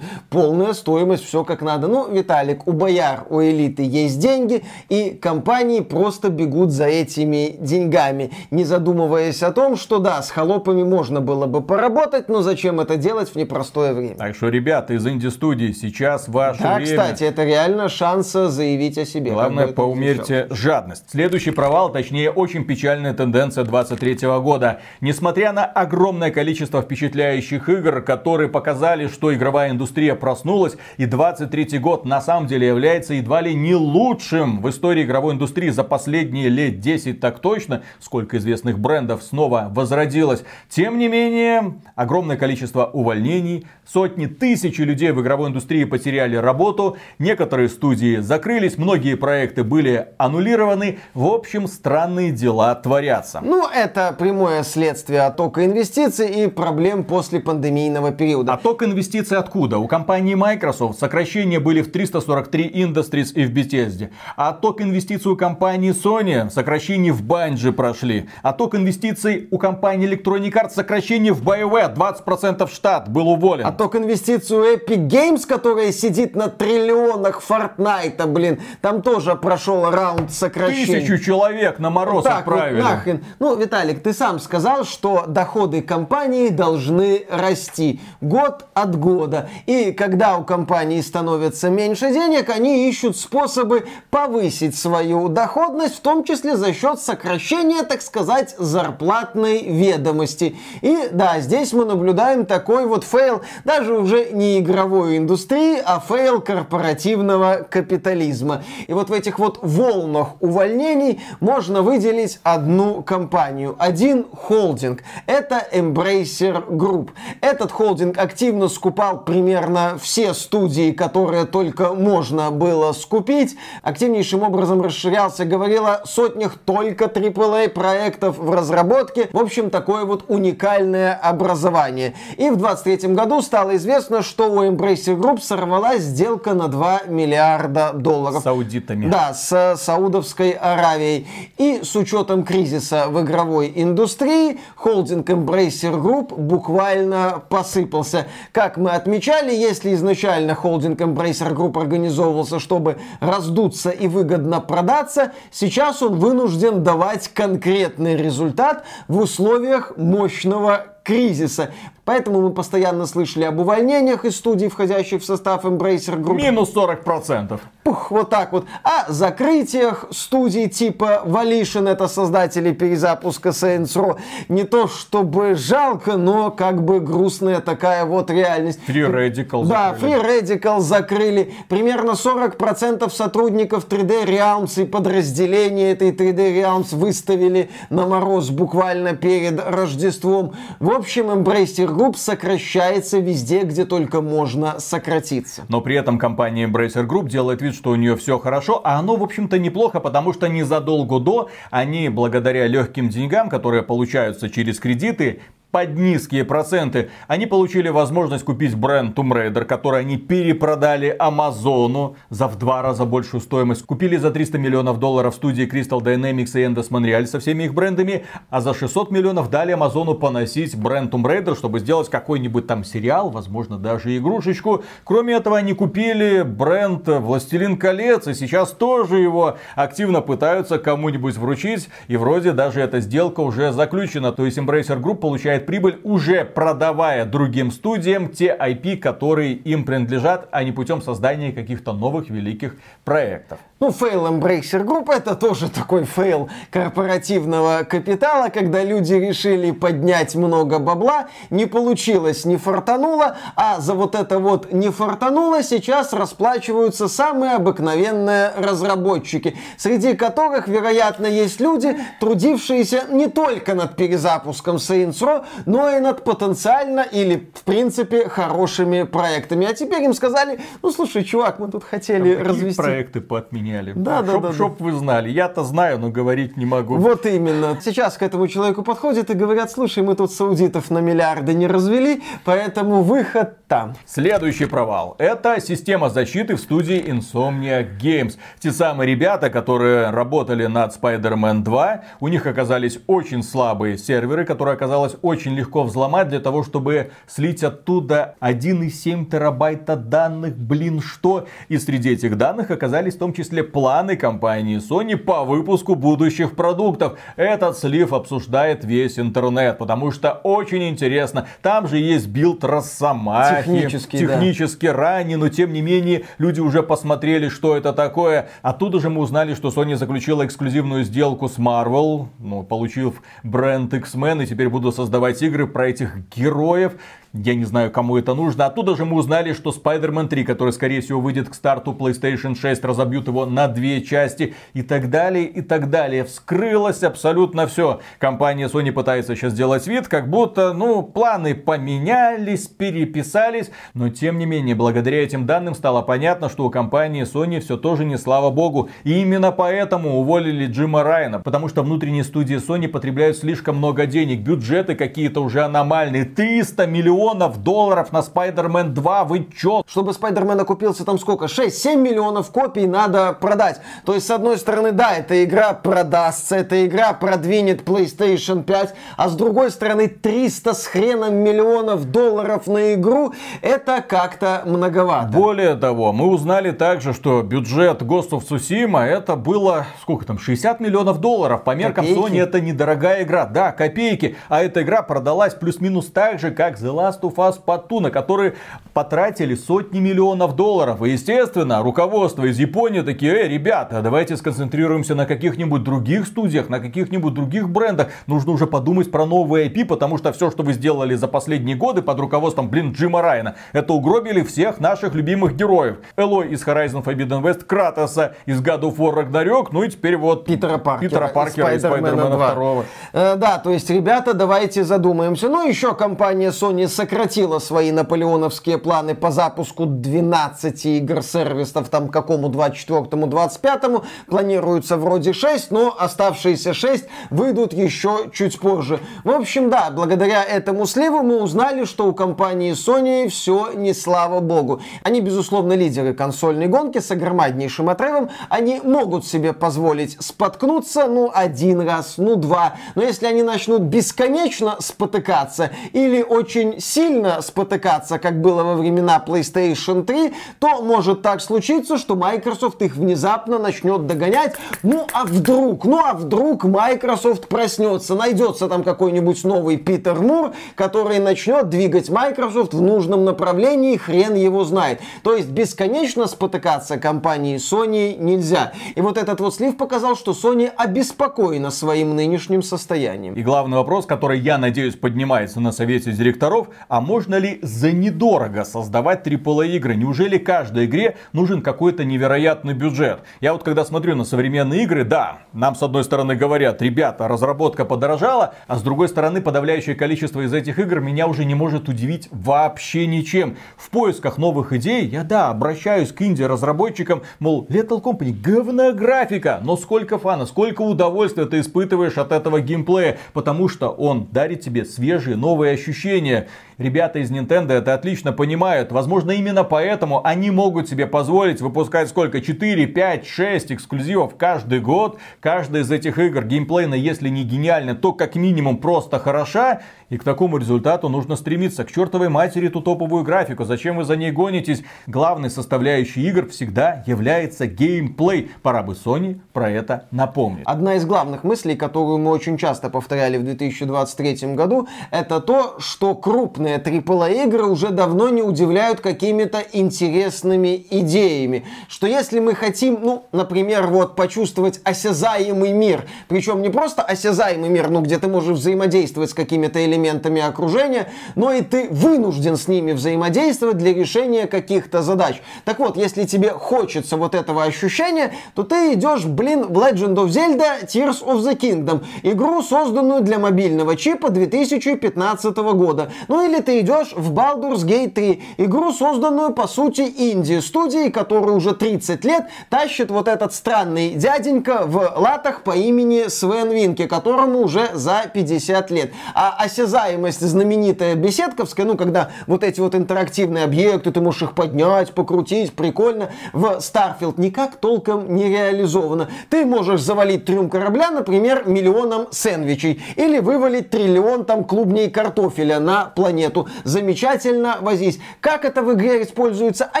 полная стоимость, все как надо. Ну, Виталик, у бояр, у элиты есть деньги, и компании просто бегут за этими деньгами, не задумываясь о том, что да, с холопами можно было бы поработать, но зачем это делать в непростое время. Так что, ребята из инди-студии, сейчас ваше да, время. кстати, это реально шанс заявить о себе. Главное, поумерьте жадность. Следующий провал, точнее, очень печальная тенденция 23 года. Несмотря на огромное количество впечатляющих игр, которые показали сказали, что игровая индустрия проснулась, и 23 год на самом деле является едва ли не лучшим в истории игровой индустрии за последние лет 10 так точно, сколько известных брендов снова возродилось. Тем не менее, огромное количество увольнений, сотни тысяч людей в игровой индустрии потеряли работу, некоторые студии закрылись, многие проекты были аннулированы. В общем, странные дела творятся. Ну, это прямое следствие оттока инвестиций и проблем после пандемийного периода. Отток инвестиций откуда? У компании Microsoft сокращения были в 343 Industries и в Bethesda. А отток инвестиций у компании Sony сокращения в Bungie прошли. Отток инвестиций у компании Electronic Arts сокращение в BioWare 20% штат был уволен. Отток инвестиций у Epic Games, которая сидит на триллионах Fortnite, блин, там тоже прошел раунд сокращений. Тысячу человек на мороз так, отправили. Вот нахрен. Ну, Виталик, ты сам сказал, что доходы компании должны расти год от года. И когда у компании становится меньше денег, они ищут способы повысить свою доходность, в том числе за счет сокращения, так сказать, зарплатной ведомости. И да, здесь мы наблюдаем такой вот фейл даже уже не игровой индустрии, а фейл корпоративного капитализма. И вот в этих вот волнах увольнений можно выделить одну компанию, один холдинг. Это Embracer Group. Этот холдинг активно активно скупал примерно все студии, которые только можно было скупить. Активнейшим образом расширялся, говорил о сотнях только AAA проектов в разработке. В общем, такое вот уникальное образование. И в 23 году стало известно, что у Embracer Group сорвалась сделка на 2 миллиарда долларов. С саудитами. Да, с Саудовской Аравией. И с учетом кризиса в игровой индустрии, холдинг Embracer Group буквально посыпался. Как мы отмечали, если изначально холдинг Embracer Group организовывался, чтобы раздуться и выгодно продаться, сейчас он вынужден давать конкретный результат в условиях мощного кризиса. Поэтому мы постоянно слышали об увольнениях из студий, входящих в состав Embracer Group. Минус 40%. Пух, вот так вот. О закрытиях студий типа Volition, это создатели перезапуска Saints Row. Не то чтобы жалко, но как бы грустная такая вот реальность. Free Radical Да, закрыли. Free Radical закрыли. Примерно 40% сотрудников 3D Realms и подразделения этой 3D Realms выставили на мороз буквально перед Рождеством. В общем, Embracer Group сокращается везде, где только можно сократиться. Но при этом компания Embracer Group делает вид, что у нее все хорошо, а оно, в общем-то, неплохо, потому что незадолго до они, благодаря легким деньгам, которые получаются через кредиты, под низкие проценты, они получили возможность купить бренд Tomb Raider, который они перепродали Амазону за в два раза большую стоимость. Купили за 300 миллионов долларов студии Crystal Dynamics и Endless Monreal со всеми их брендами, а за 600 миллионов дали Амазону поносить бренд Tomb Raider, чтобы сделать какой-нибудь там сериал, возможно, даже игрушечку. Кроме этого, они купили бренд Властелин колец, и сейчас тоже его активно пытаются кому-нибудь вручить, и вроде даже эта сделка уже заключена. То есть Embracer Group получает прибыль, уже продавая другим студиям те IP, которые им принадлежат, а не путем создания каких-то новых великих проектов. Ну, фейл Embracer Group это тоже такой фейл корпоративного капитала, когда люди решили поднять много бабла, не получилось, не фартануло, а за вот это вот не фартануло сейчас расплачиваются самые обыкновенные разработчики, среди которых, вероятно, есть люди, трудившиеся не только над перезапуском Saints Row, но и над потенциально или, в принципе, хорошими проектами. А теперь им сказали, ну, слушай, чувак, мы тут хотели а развести... проекты поотменяли? Да, да, да. Чтоб вы знали. Я-то знаю, но говорить не могу. Вот именно. Сейчас к этому человеку подходят и говорят, слушай, мы тут саудитов на миллиарды не развели, поэтому выход Да. Следующий провал. Это система защиты в студии Insomniac Games. Те самые ребята, которые работали над Spider-Man 2, у них оказались очень слабые серверы, которые оказалось очень легко взломать для того, чтобы слить оттуда 1,7 терабайта данных. Блин, что? И среди этих данных оказались в том числе планы компании Sony по выпуску будущих продуктов. Этот слив обсуждает весь интернет, потому что очень интересно. Там же есть билд Росомахи. Технически, Технически да. ранее, но тем не менее люди уже посмотрели, что это такое. Оттуда же мы узнали, что Sony заключила эксклюзивную сделку с Marvel, ну, получив бренд X-Men, и теперь буду создавать игры про этих героев. Я не знаю, кому это нужно. Оттуда же мы узнали, что Spider-Man 3, который, скорее всего, выйдет к старту PlayStation 6, разобьют его на две части и так далее, и так далее. Вскрылось абсолютно все. Компания Sony пытается сейчас сделать вид, как будто, ну, планы поменялись, переписались, но тем не менее, благодаря этим данным стало понятно, что у компании Sony все тоже не слава богу. И именно поэтому уволили Джима Райана, потому что внутренние студии Sony потребляют слишком много денег, бюджеты какие-то уже аномальные, 300 миллионов миллионов долларов на Spider-Man 2. Вы чё? Чтобы Spider-Man окупился там сколько? 6-7 миллионов копий надо продать. То есть, с одной стороны, да, эта игра продастся, эта игра продвинет PlayStation 5, а с другой стороны, 300 с хреном миллионов долларов на игру, это как-то многовато. Более того, мы узнали также, что бюджет Ghost of Tsushima это было, сколько там, 60 миллионов долларов. По меркам копейки. Sony это недорогая игра. Да, копейки. А эта игра продалась плюс-минус так же, как The Last Last of Us Patu, на который потратили сотни миллионов долларов. И, естественно, руководство из Японии такие, эй, ребята, давайте сконцентрируемся на каких-нибудь других студиях, на каких-нибудь других брендах. Нужно уже подумать про новые IP, потому что все, что вы сделали за последние годы под руководством, блин, Джима Райна, это угробили всех наших любимых героев. Элой из Horizon Forbidden West, Кратоса из God of War Ragnarok, ну и теперь вот Питера Паркера, Питера Паркера из Спайдермена 2. Э, да, то есть, ребята, давайте задумаемся. Ну, еще компания Sony сократила свои наполеоновские планы по запуску 12 игр сервисов, там какому 24-му, 25-му. Планируется вроде 6, но оставшиеся 6 выйдут еще чуть позже. В общем, да, благодаря этому сливу мы узнали, что у компании Sony все не слава богу. Они, безусловно, лидеры консольной гонки с огромнейшим отрывом. Они могут себе позволить споткнуться, ну, один раз, ну, два. Но если они начнут бесконечно спотыкаться или очень сильно спотыкаться, как было во времена PlayStation 3, то может так случиться, что Microsoft их внезапно начнет догонять. Ну а вдруг, ну а вдруг Microsoft проснется, найдется там какой-нибудь новый Питер Мур, который начнет двигать Microsoft в нужном направлении, хрен его знает. То есть бесконечно спотыкаться компании Sony нельзя. И вот этот вот слив показал, что Sony обеспокоена своим нынешним состоянием. И главный вопрос, который, я надеюсь, поднимается на совете директоров, а можно ли за недорого создавать AAA игры? Неужели каждой игре нужен какой-то невероятный бюджет? Я вот когда смотрю на современные игры, да, нам с одной стороны говорят, ребята, разработка подорожала, а с другой стороны подавляющее количество из этих игр меня уже не может удивить вообще ничем. В поисках новых идей я, да, обращаюсь к инди-разработчикам, мол, Lethal Company, говна графика, но сколько фана, сколько удовольствия ты испытываешь от этого геймплея, потому что он дарит тебе свежие новые ощущения. Ребята из Nintendo это отлично понимают. Возможно, именно поэтому они могут себе позволить выпускать сколько? 4, 5, 6 эксклюзивов каждый год. Каждая из этих игр геймплейно, если не гениальна, то как минимум просто хороша. И к такому результату нужно стремиться. К чертовой матери эту топовую графику. Зачем вы за ней гонитесь? Главной составляющей игр всегда является геймплей. Пора бы Sony про это напомнить. Одна из главных мыслей, которую мы очень часто повторяли в 2023 году, это то, что крупные AAA игры уже давно не удивляют какими-то интересными идеями. Что если мы хотим, ну, например, вот почувствовать осязаемый мир, причем не просто осязаемый мир, ну, где ты можешь взаимодействовать с какими-то элементами окружения, но и ты вынужден с ними взаимодействовать для решения каких-то задач. Так вот, если тебе хочется вот этого ощущения, то ты идешь, блин, в Legend of Zelda Tears of the Kingdom, игру, созданную для мобильного чипа 2015 года. Ну Или ты идешь в Baldur's Gate 3, игру, созданную, по сути, инди-студией, которая уже 30 лет тащит вот этот странный дяденька в латах по имени Свен Винки, которому уже за 50 лет. А осязаемость знаменитая беседковская, ну, когда вот эти вот интерактивные объекты, ты можешь их поднять, покрутить, прикольно, в Starfield никак толком не реализовано. Ты можешь завалить трюм корабля, например, миллионом сэндвичей, или вывалить триллион там клубней картофеля на планету. Замечательно возись. Как это в игре используется? А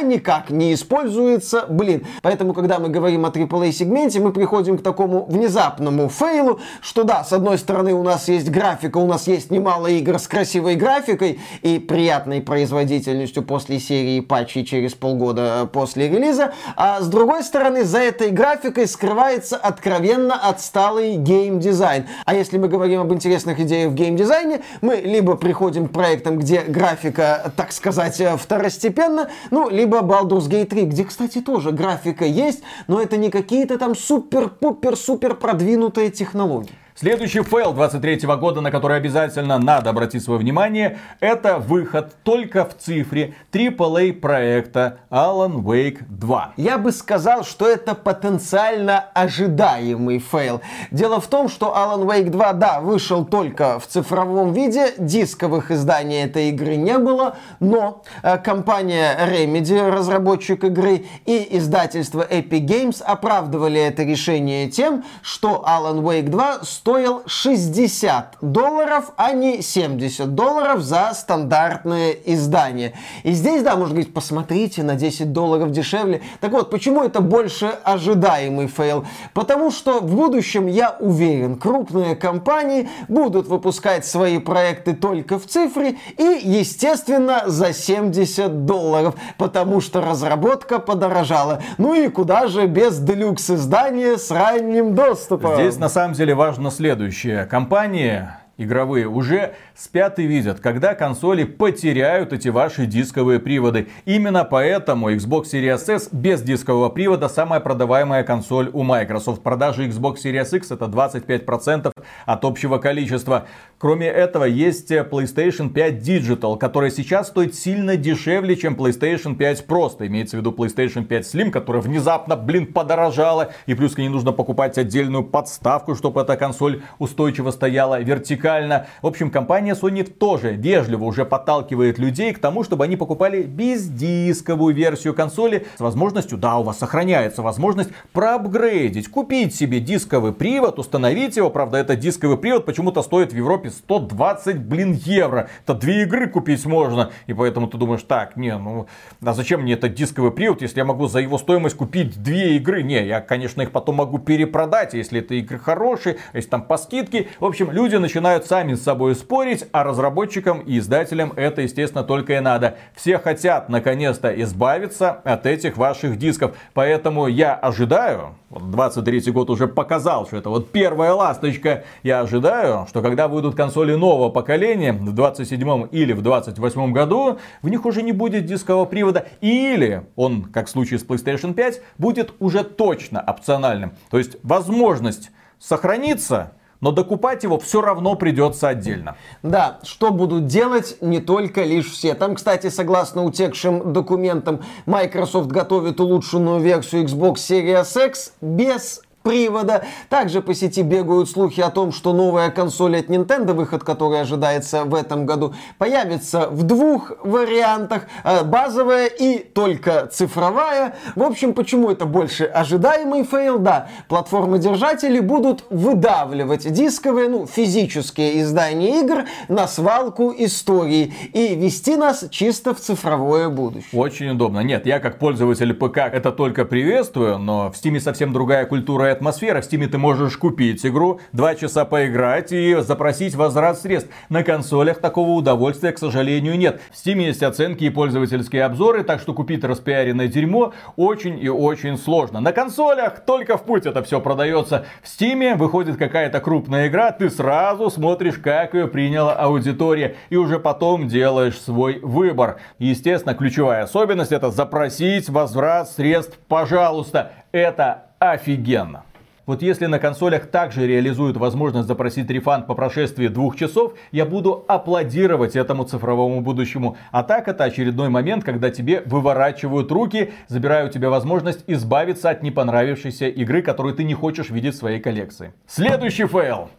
никак не используется, блин. Поэтому, когда мы говорим о AAA сегменте, мы приходим к такому внезапному фейлу, что да, с одной стороны у нас есть графика, у нас есть немало игр с красивой графикой и приятной производительностью после серии патчей через полгода э, после релиза, а с другой стороны за этой графикой скрывается откровенно отсталый геймдизайн. А если мы говорим об интересных идеях в геймдизайне, мы либо приходим к проектам, где графика, так сказать, э, второстепенна, ну, либо Baldur's Gate 3, где, кстати, тоже графика есть, но это не какие-то там супер-пупер-супер продвинутые технологии. Следующий фейл 23 года, на который обязательно надо обратить свое внимание, это выход только в цифре AAA проекта Alan Wake 2. Я бы сказал, что это потенциально ожидаемый фейл. Дело в том, что Alan Wake 2, да, вышел только в цифровом виде, дисковых изданий этой игры не было, но э, компания Remedy, разработчик игры, и издательство Epic Games оправдывали это решение тем, что Alan Wake 2 стоил 60 долларов, а не 70 долларов за стандартное издание. И здесь, да, можно говорить, посмотрите, на 10 долларов дешевле. Так вот, почему это больше ожидаемый фейл? Потому что в будущем, я уверен, крупные компании будут выпускать свои проекты только в цифре и, естественно, за 70 долларов, потому что разработка подорожала. Ну и куда же без делюкс издания с ранним доступом? Здесь на самом деле важно следующее. Компании игровые уже спят и видят, когда консоли потеряют эти ваши дисковые приводы. Именно поэтому Xbox Series S без дискового привода самая продаваемая консоль у Microsoft. Продажи Xbox Series X это 25% от общего количества. Кроме этого есть PlayStation 5 Digital, которая сейчас стоит сильно дешевле, чем PlayStation 5 просто. Имеется в виду PlayStation 5 Slim, которая внезапно, блин, подорожала. И плюс к ней нужно покупать отдельную подставку, чтобы эта консоль устойчиво стояла вертикально. В общем, компания Sony тоже вежливо уже подталкивает людей к тому, чтобы они покупали бездисковую версию консоли с возможностью, да, у вас сохраняется возможность проапгрейдить, купить себе дисковый привод, установить его. Правда, этот дисковый привод почему-то стоит в Европе 120, блин, евро. Это две игры купить можно. И поэтому ты думаешь, так, не, ну, а зачем мне этот дисковый привод, если я могу за его стоимость купить две игры? Не, я, конечно, их потом могу перепродать, если это игры хорошие, если там по скидке. В общем, люди начинают сами с собой спорить, а разработчикам и издателям это, естественно, только и надо. Все хотят, наконец-то, избавиться от этих ваших дисков. Поэтому я ожидаю, вот 23 год уже показал, что это вот первая ласточка. Я ожидаю, что когда выйдут консоли нового поколения в 27 или в 28 году, в них уже не будет дискового привода. Или он, как в случае с PlayStation 5, будет уже точно опциональным. То есть возможность сохраниться но докупать его все равно придется отдельно. Да, что будут делать не только лишь все. Там, кстати, согласно утекшим документам, Microsoft готовит улучшенную версию Xbox Series X без привода. Также по сети бегают слухи о том, что новая консоль от Nintendo, выход которой ожидается в этом году, появится в двух вариантах. Э, базовая и только цифровая. В общем, почему это больше ожидаемый фейл? Да, платформы-держатели будут выдавливать дисковые, ну, физические издания игр на свалку истории и вести нас чисто в цифровое будущее. Очень удобно. Нет, я как пользователь ПК это только приветствую, но в Steam совсем другая культура атмосфера. В Steam ты можешь купить игру, два часа поиграть и запросить возврат средств. На консолях такого удовольствия, к сожалению, нет. В Steam есть оценки и пользовательские обзоры, так что купить распиаренное дерьмо очень и очень сложно. На консолях только в путь это все продается. В Steam выходит какая-то крупная игра, ты сразу смотришь, как ее приняла аудитория, и уже потом делаешь свой выбор. Естественно, ключевая особенность это запросить возврат средств, пожалуйста. Это офигенно. Вот если на консолях также реализуют возможность запросить рефанд по прошествии двух часов, я буду аплодировать этому цифровому будущему. А так это очередной момент, когда тебе выворачивают руки, забирают у тебя возможность избавиться от непонравившейся игры, которую ты не хочешь видеть в своей коллекции. Следующий фейл.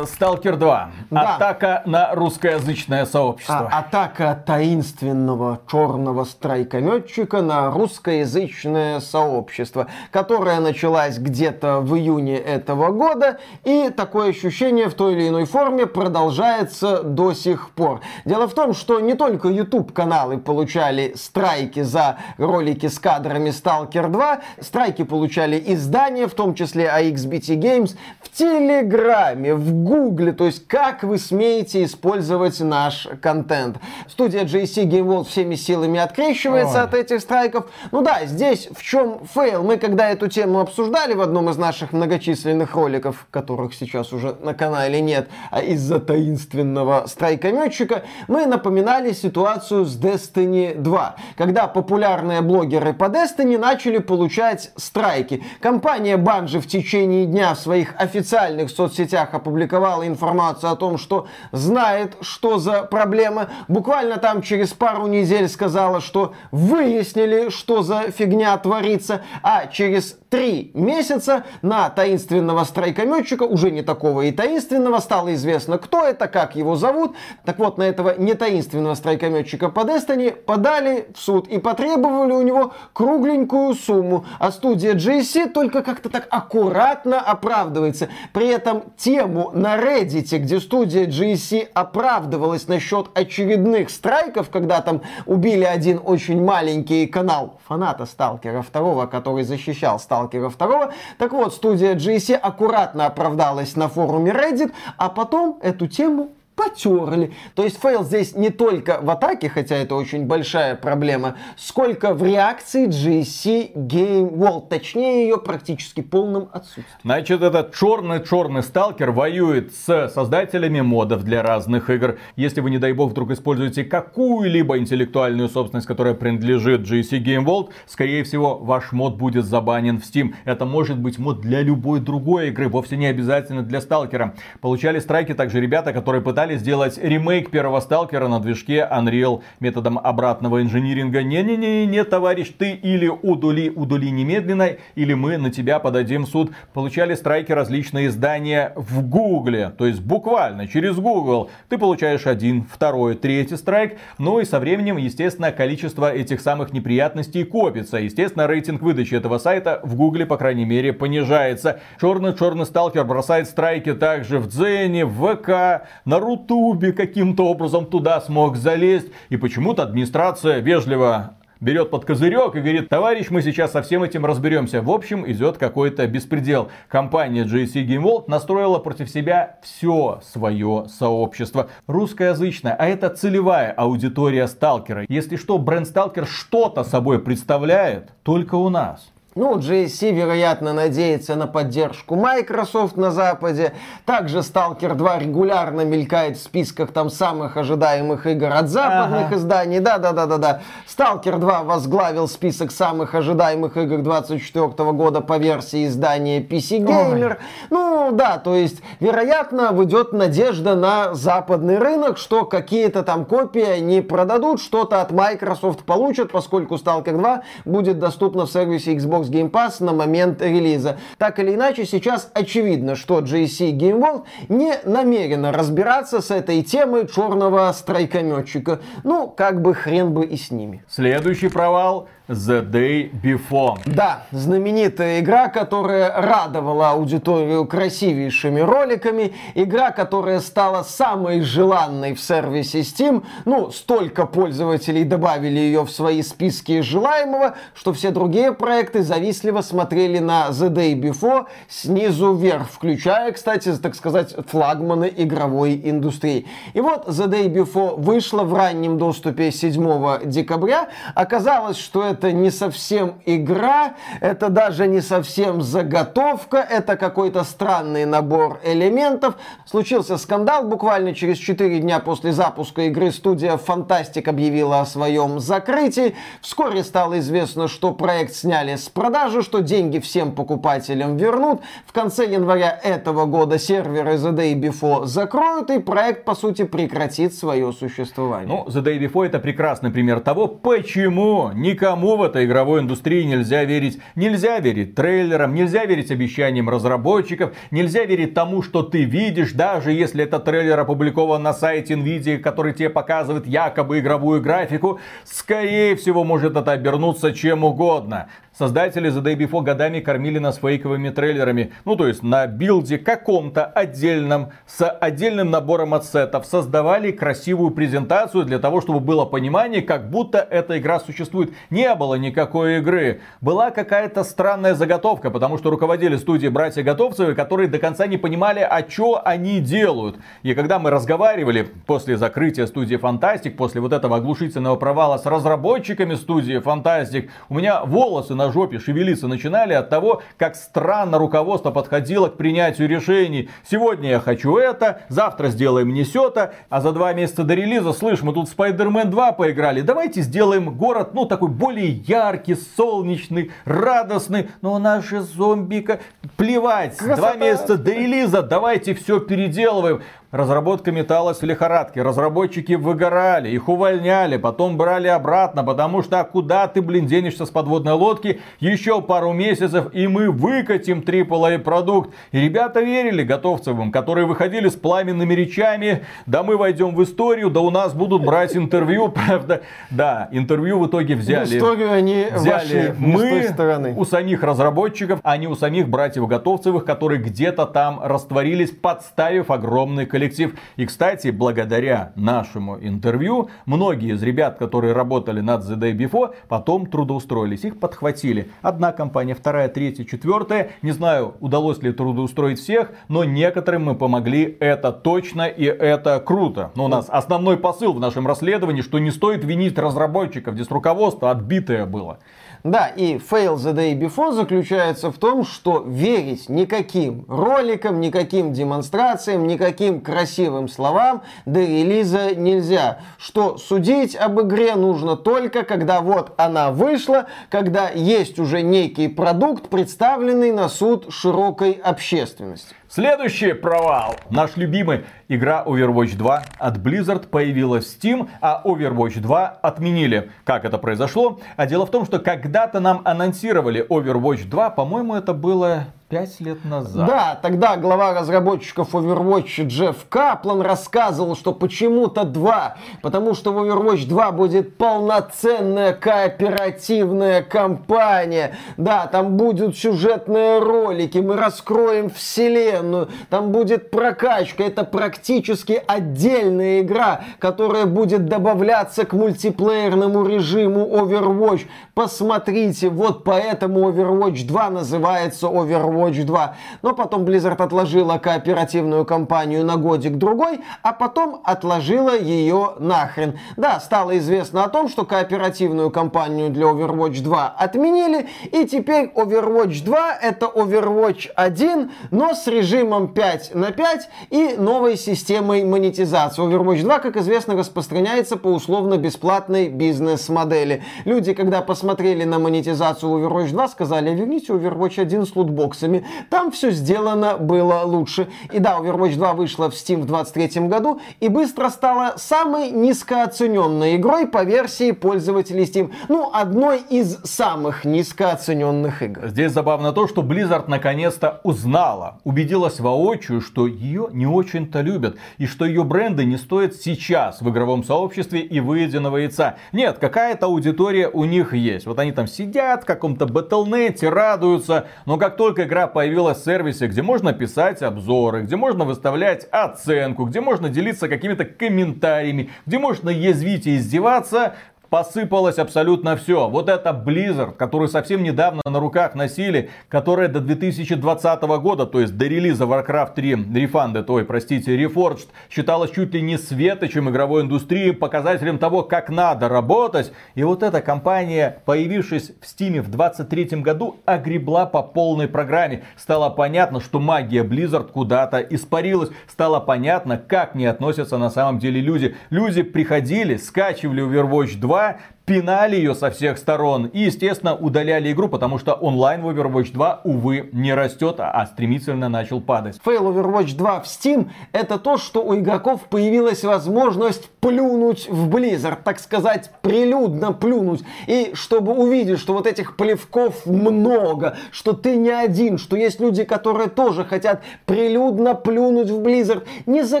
Сталкер 2. Да. Атака на русскоязычное сообщество. А, атака таинственного черного страйкометчика на русскоязычное сообщество, которая началась где-то в июне этого года, и такое ощущение в той или иной форме продолжается до сих пор. Дело в том, что не только YouTube-каналы получали страйки за ролики с кадрами Stalker 2, страйки получали издания, в том числе iXBT Games, в Телеграме, в в Гугле, то есть как вы смеете использовать наш контент. Студия GSC Game World всеми силами открещивается Ой. от этих страйков. Ну да, здесь в чем фейл? Мы когда эту тему обсуждали в одном из наших многочисленных роликов, которых сейчас уже на канале нет, а из-за таинственного страйкометчика, мы напоминали ситуацию с Destiny 2, когда популярные блогеры по Destiny начали получать страйки. Компания Bungie в течение дня в своих официальных соцсетях опубликовала опубликовала информацию о том, что знает, что за проблема. Буквально там через пару недель сказала, что выяснили, что за фигня творится. А через три месяца на таинственного страйкометчика, уже не такого и таинственного, стало известно, кто это, как его зовут. Так вот, на этого не таинственного страйкометчика по Destiny подали в суд и потребовали у него кругленькую сумму. А студия GSC только как-то так аккуратно оправдывается. При этом тему на Reddit, где студия GSC оправдывалась насчет очередных страйков, когда там убили один очень маленький канал фаната Сталкера второго, который защищал Сталкера 2. Так вот, студия GSC аккуратно оправдалась на форуме Reddit, а потом эту тему потерли. То есть фейл здесь не только в атаке, хотя это очень большая проблема, сколько в реакции GSC Game World, точнее ее практически полном отсутствии. Значит, этот черный-черный сталкер воюет с создателями модов для разных игр. Если вы, не дай бог, вдруг используете какую-либо интеллектуальную собственность, которая принадлежит GSC Game World, скорее всего, ваш мод будет забанен в Steam. Это может быть мод для любой другой игры, вовсе не обязательно для сталкера. Получали страйки также ребята, которые пытались пытались сделать ремейк первого Сталкера на движке Unreal методом обратного инжиниринга. Не-не-не, товарищ, ты или удули, удули немедленно, или мы на тебя подадим суд. Получали страйки различные издания в Гугле, то есть буквально через Google. Ты получаешь один, второй, третий страйк. Ну и со временем, естественно, количество этих самых неприятностей копится. Естественно, рейтинг выдачи этого сайта в Гугле, по крайней мере, понижается. Черный-черный сталкер бросает страйки также в Дзене, в ВК, на Рутубе каким-то образом туда смог залезть. И почему-то администрация вежливо берет под козырек и говорит, товарищ, мы сейчас со всем этим разберемся. В общем, идет какой-то беспредел. Компания GSC Game World настроила против себя все свое сообщество. Русскоязычное, а это целевая аудитория сталкера. Если что, бренд сталкер что-то собой представляет только у нас. Ну, GSC, вероятно, надеется на поддержку Microsoft на Западе. Также Stalker 2 регулярно мелькает в списках там самых ожидаемых игр от западных ага. изданий. Да-да-да-да-да. Stalker 2 возглавил список самых ожидаемых игр 2024 года по версии издания PC Gamer. Ой. Ну, да, то есть, вероятно, выйдет надежда на западный рынок, что какие-то там копии они продадут, что-то от Microsoft получат, поскольку Stalker 2 будет доступна в сервисе Xbox Xbox Game Pass на момент релиза. Так или иначе, сейчас очевидно, что GSC Game World не намерена разбираться с этой темой черного страйкометчика. Ну, как бы хрен бы и с ними. Следующий провал The Day Before. Да, знаменитая игра, которая радовала аудиторию красивейшими роликами, игра, которая стала самой желанной в сервисе Steam. Ну, столько пользователей добавили ее в свои списки желаемого, что все другие проекты завистливо смотрели на The Day Before снизу вверх, включая, кстати, так сказать, флагманы игровой индустрии. И вот The Day Before вышла в раннем доступе 7 декабря. Оказалось, что это это не совсем игра, это даже не совсем заготовка, это какой-то странный набор элементов. Случился скандал буквально через 4 дня после запуска игры студия Fantastic объявила о своем закрытии. Вскоре стало известно, что проект сняли с продажи, что деньги всем покупателям вернут. В конце января этого года серверы The Day Before закроют, и проект, по сути, прекратит свое существование. Ну, The Day Before это прекрасный пример того, почему никому этой игровой индустрии нельзя верить. Нельзя верить трейлерам, нельзя верить обещаниям разработчиков, нельзя верить тому, что ты видишь, даже если этот трейлер опубликован на сайте Nvidia, который тебе показывает якобы игровую графику, скорее всего может это обернуться чем угодно. Создатели The Day Before годами кормили нас фейковыми трейлерами. Ну, то есть на билде каком-то отдельном, с отдельным набором ассетов создавали красивую презентацию для того, чтобы было понимание, как будто эта игра существует. Не было никакой игры. Была какая-то странная заготовка, потому что руководили студией братья Готовцевы, которые до конца не понимали, а что они делают. И когда мы разговаривали после закрытия студии Fantastic, после вот этого оглушительного провала с разработчиками студии Fantastic, у меня волосы на жопе шевелиться начинали от того, как странно руководство подходило к принятию решений. Сегодня я хочу это, завтра сделаем не сё-то, а за два месяца до релиза, слышь, мы тут Spider-Man 2 поиграли, давайте сделаем город, ну, такой более яркий, солнечный, радостный, но наши зомбика, плевать, Красота. два месяца до релиза, давайте все переделываем. Разработка металлась в лихорадке. Разработчики выгорали, их увольняли, потом брали обратно, потому что а куда ты, блин, денешься с подводной лодки? Еще пару месяцев, и мы выкатим AAA продукт. И ребята верили Готовцевым, которые выходили с пламенными речами. Да мы войдем в историю, да у нас будут брать интервью. Правда, да, интервью в итоге взяли. В историю они взяли мы стороны. у самих разработчиков, а не у самих братьев Готовцевых, которые где-то там растворились, подставив огромный количество коллектив. И, кстати, благодаря нашему интервью, многие из ребят, которые работали над The Day Before, потом трудоустроились. Их подхватили. Одна компания, вторая, третья, четвертая. Не знаю, удалось ли трудоустроить всех, но некоторым мы помогли. Это точно и это круто. Но у нас основной посыл в нашем расследовании, что не стоит винить разработчиков. Здесь руководство отбитое было. Да, и fail the day before заключается в том, что верить никаким роликам, никаким демонстрациям, никаким красивым словам до релиза нельзя. Что судить об игре нужно только, когда вот она вышла, когда есть уже некий продукт, представленный на суд широкой общественности. Следующий провал. Наш любимый игра Overwatch 2 от Blizzard появилась в Steam, а Overwatch 2 отменили. Как это произошло? А дело в том, что когда-то нам анонсировали Overwatch 2, по-моему, это было Пять лет назад. Да, тогда глава разработчиков Overwatch Джефф Каплан рассказывал, что почему-то два. Потому что в Overwatch 2 будет полноценная кооперативная кампания. Да, там будут сюжетные ролики, мы раскроем вселенную, там будет прокачка. Это практически отдельная игра, которая будет добавляться к мультиплеерному режиму Overwatch. Посмотрите, вот поэтому Overwatch 2 называется Overwatch Overwatch 2. Но потом Blizzard отложила кооперативную кампанию на годик-другой, а потом отложила ее нахрен. Да, стало известно о том, что кооперативную кампанию для Overwatch 2 отменили, и теперь Overwatch 2 это Overwatch 1, но с режимом 5 на 5 и новой системой монетизации. Overwatch 2, как известно, распространяется по условно-бесплатной бизнес-модели. Люди, когда посмотрели на монетизацию Overwatch 2, сказали, верните Overwatch 1 с лутбоксами ресурсами. Там все сделано было лучше. И да, Overwatch 2 вышла в Steam в 23 году и быстро стала самой низкооцененной игрой по версии пользователей Steam. Ну, одной из самых низкооцененных игр. Здесь забавно то, что Blizzard наконец-то узнала, убедилась воочию, что ее не очень-то любят и что ее бренды не стоят сейчас в игровом сообществе и выеденного яйца. Нет, какая-то аудитория у них есть. Вот они там сидят в каком-то Battle.net, радуются, но как только игра игра появилась в сервисе, где можно писать обзоры, где можно выставлять оценку, где можно делиться какими-то комментариями, где можно язвить и издеваться, посыпалось абсолютно все. Вот это Blizzard, который совсем недавно на руках носили, которая до 2020 года, то есть до релиза Warcraft 3 Refunded, ой, простите, Reforged, считалась чуть ли не светочем игровой индустрии, показателем того, как надо работать. И вот эта компания, появившись в Steam в 2023 году, огребла по полной программе. Стало понятно, что магия Blizzard куда-то испарилась. Стало понятно, как не относятся на самом деле люди. Люди приходили, скачивали Overwatch 2, Boa пинали ее со всех сторон и, естественно, удаляли игру, потому что онлайн в Overwatch 2, увы, не растет, а стремительно начал падать. Фейл Overwatch 2 в Steam это то, что у игроков появилась возможность плюнуть в Blizzard, так сказать, прилюдно плюнуть. И чтобы увидеть, что вот этих плевков много, что ты не один, что есть люди, которые тоже хотят прилюдно плюнуть в Blizzard. Не за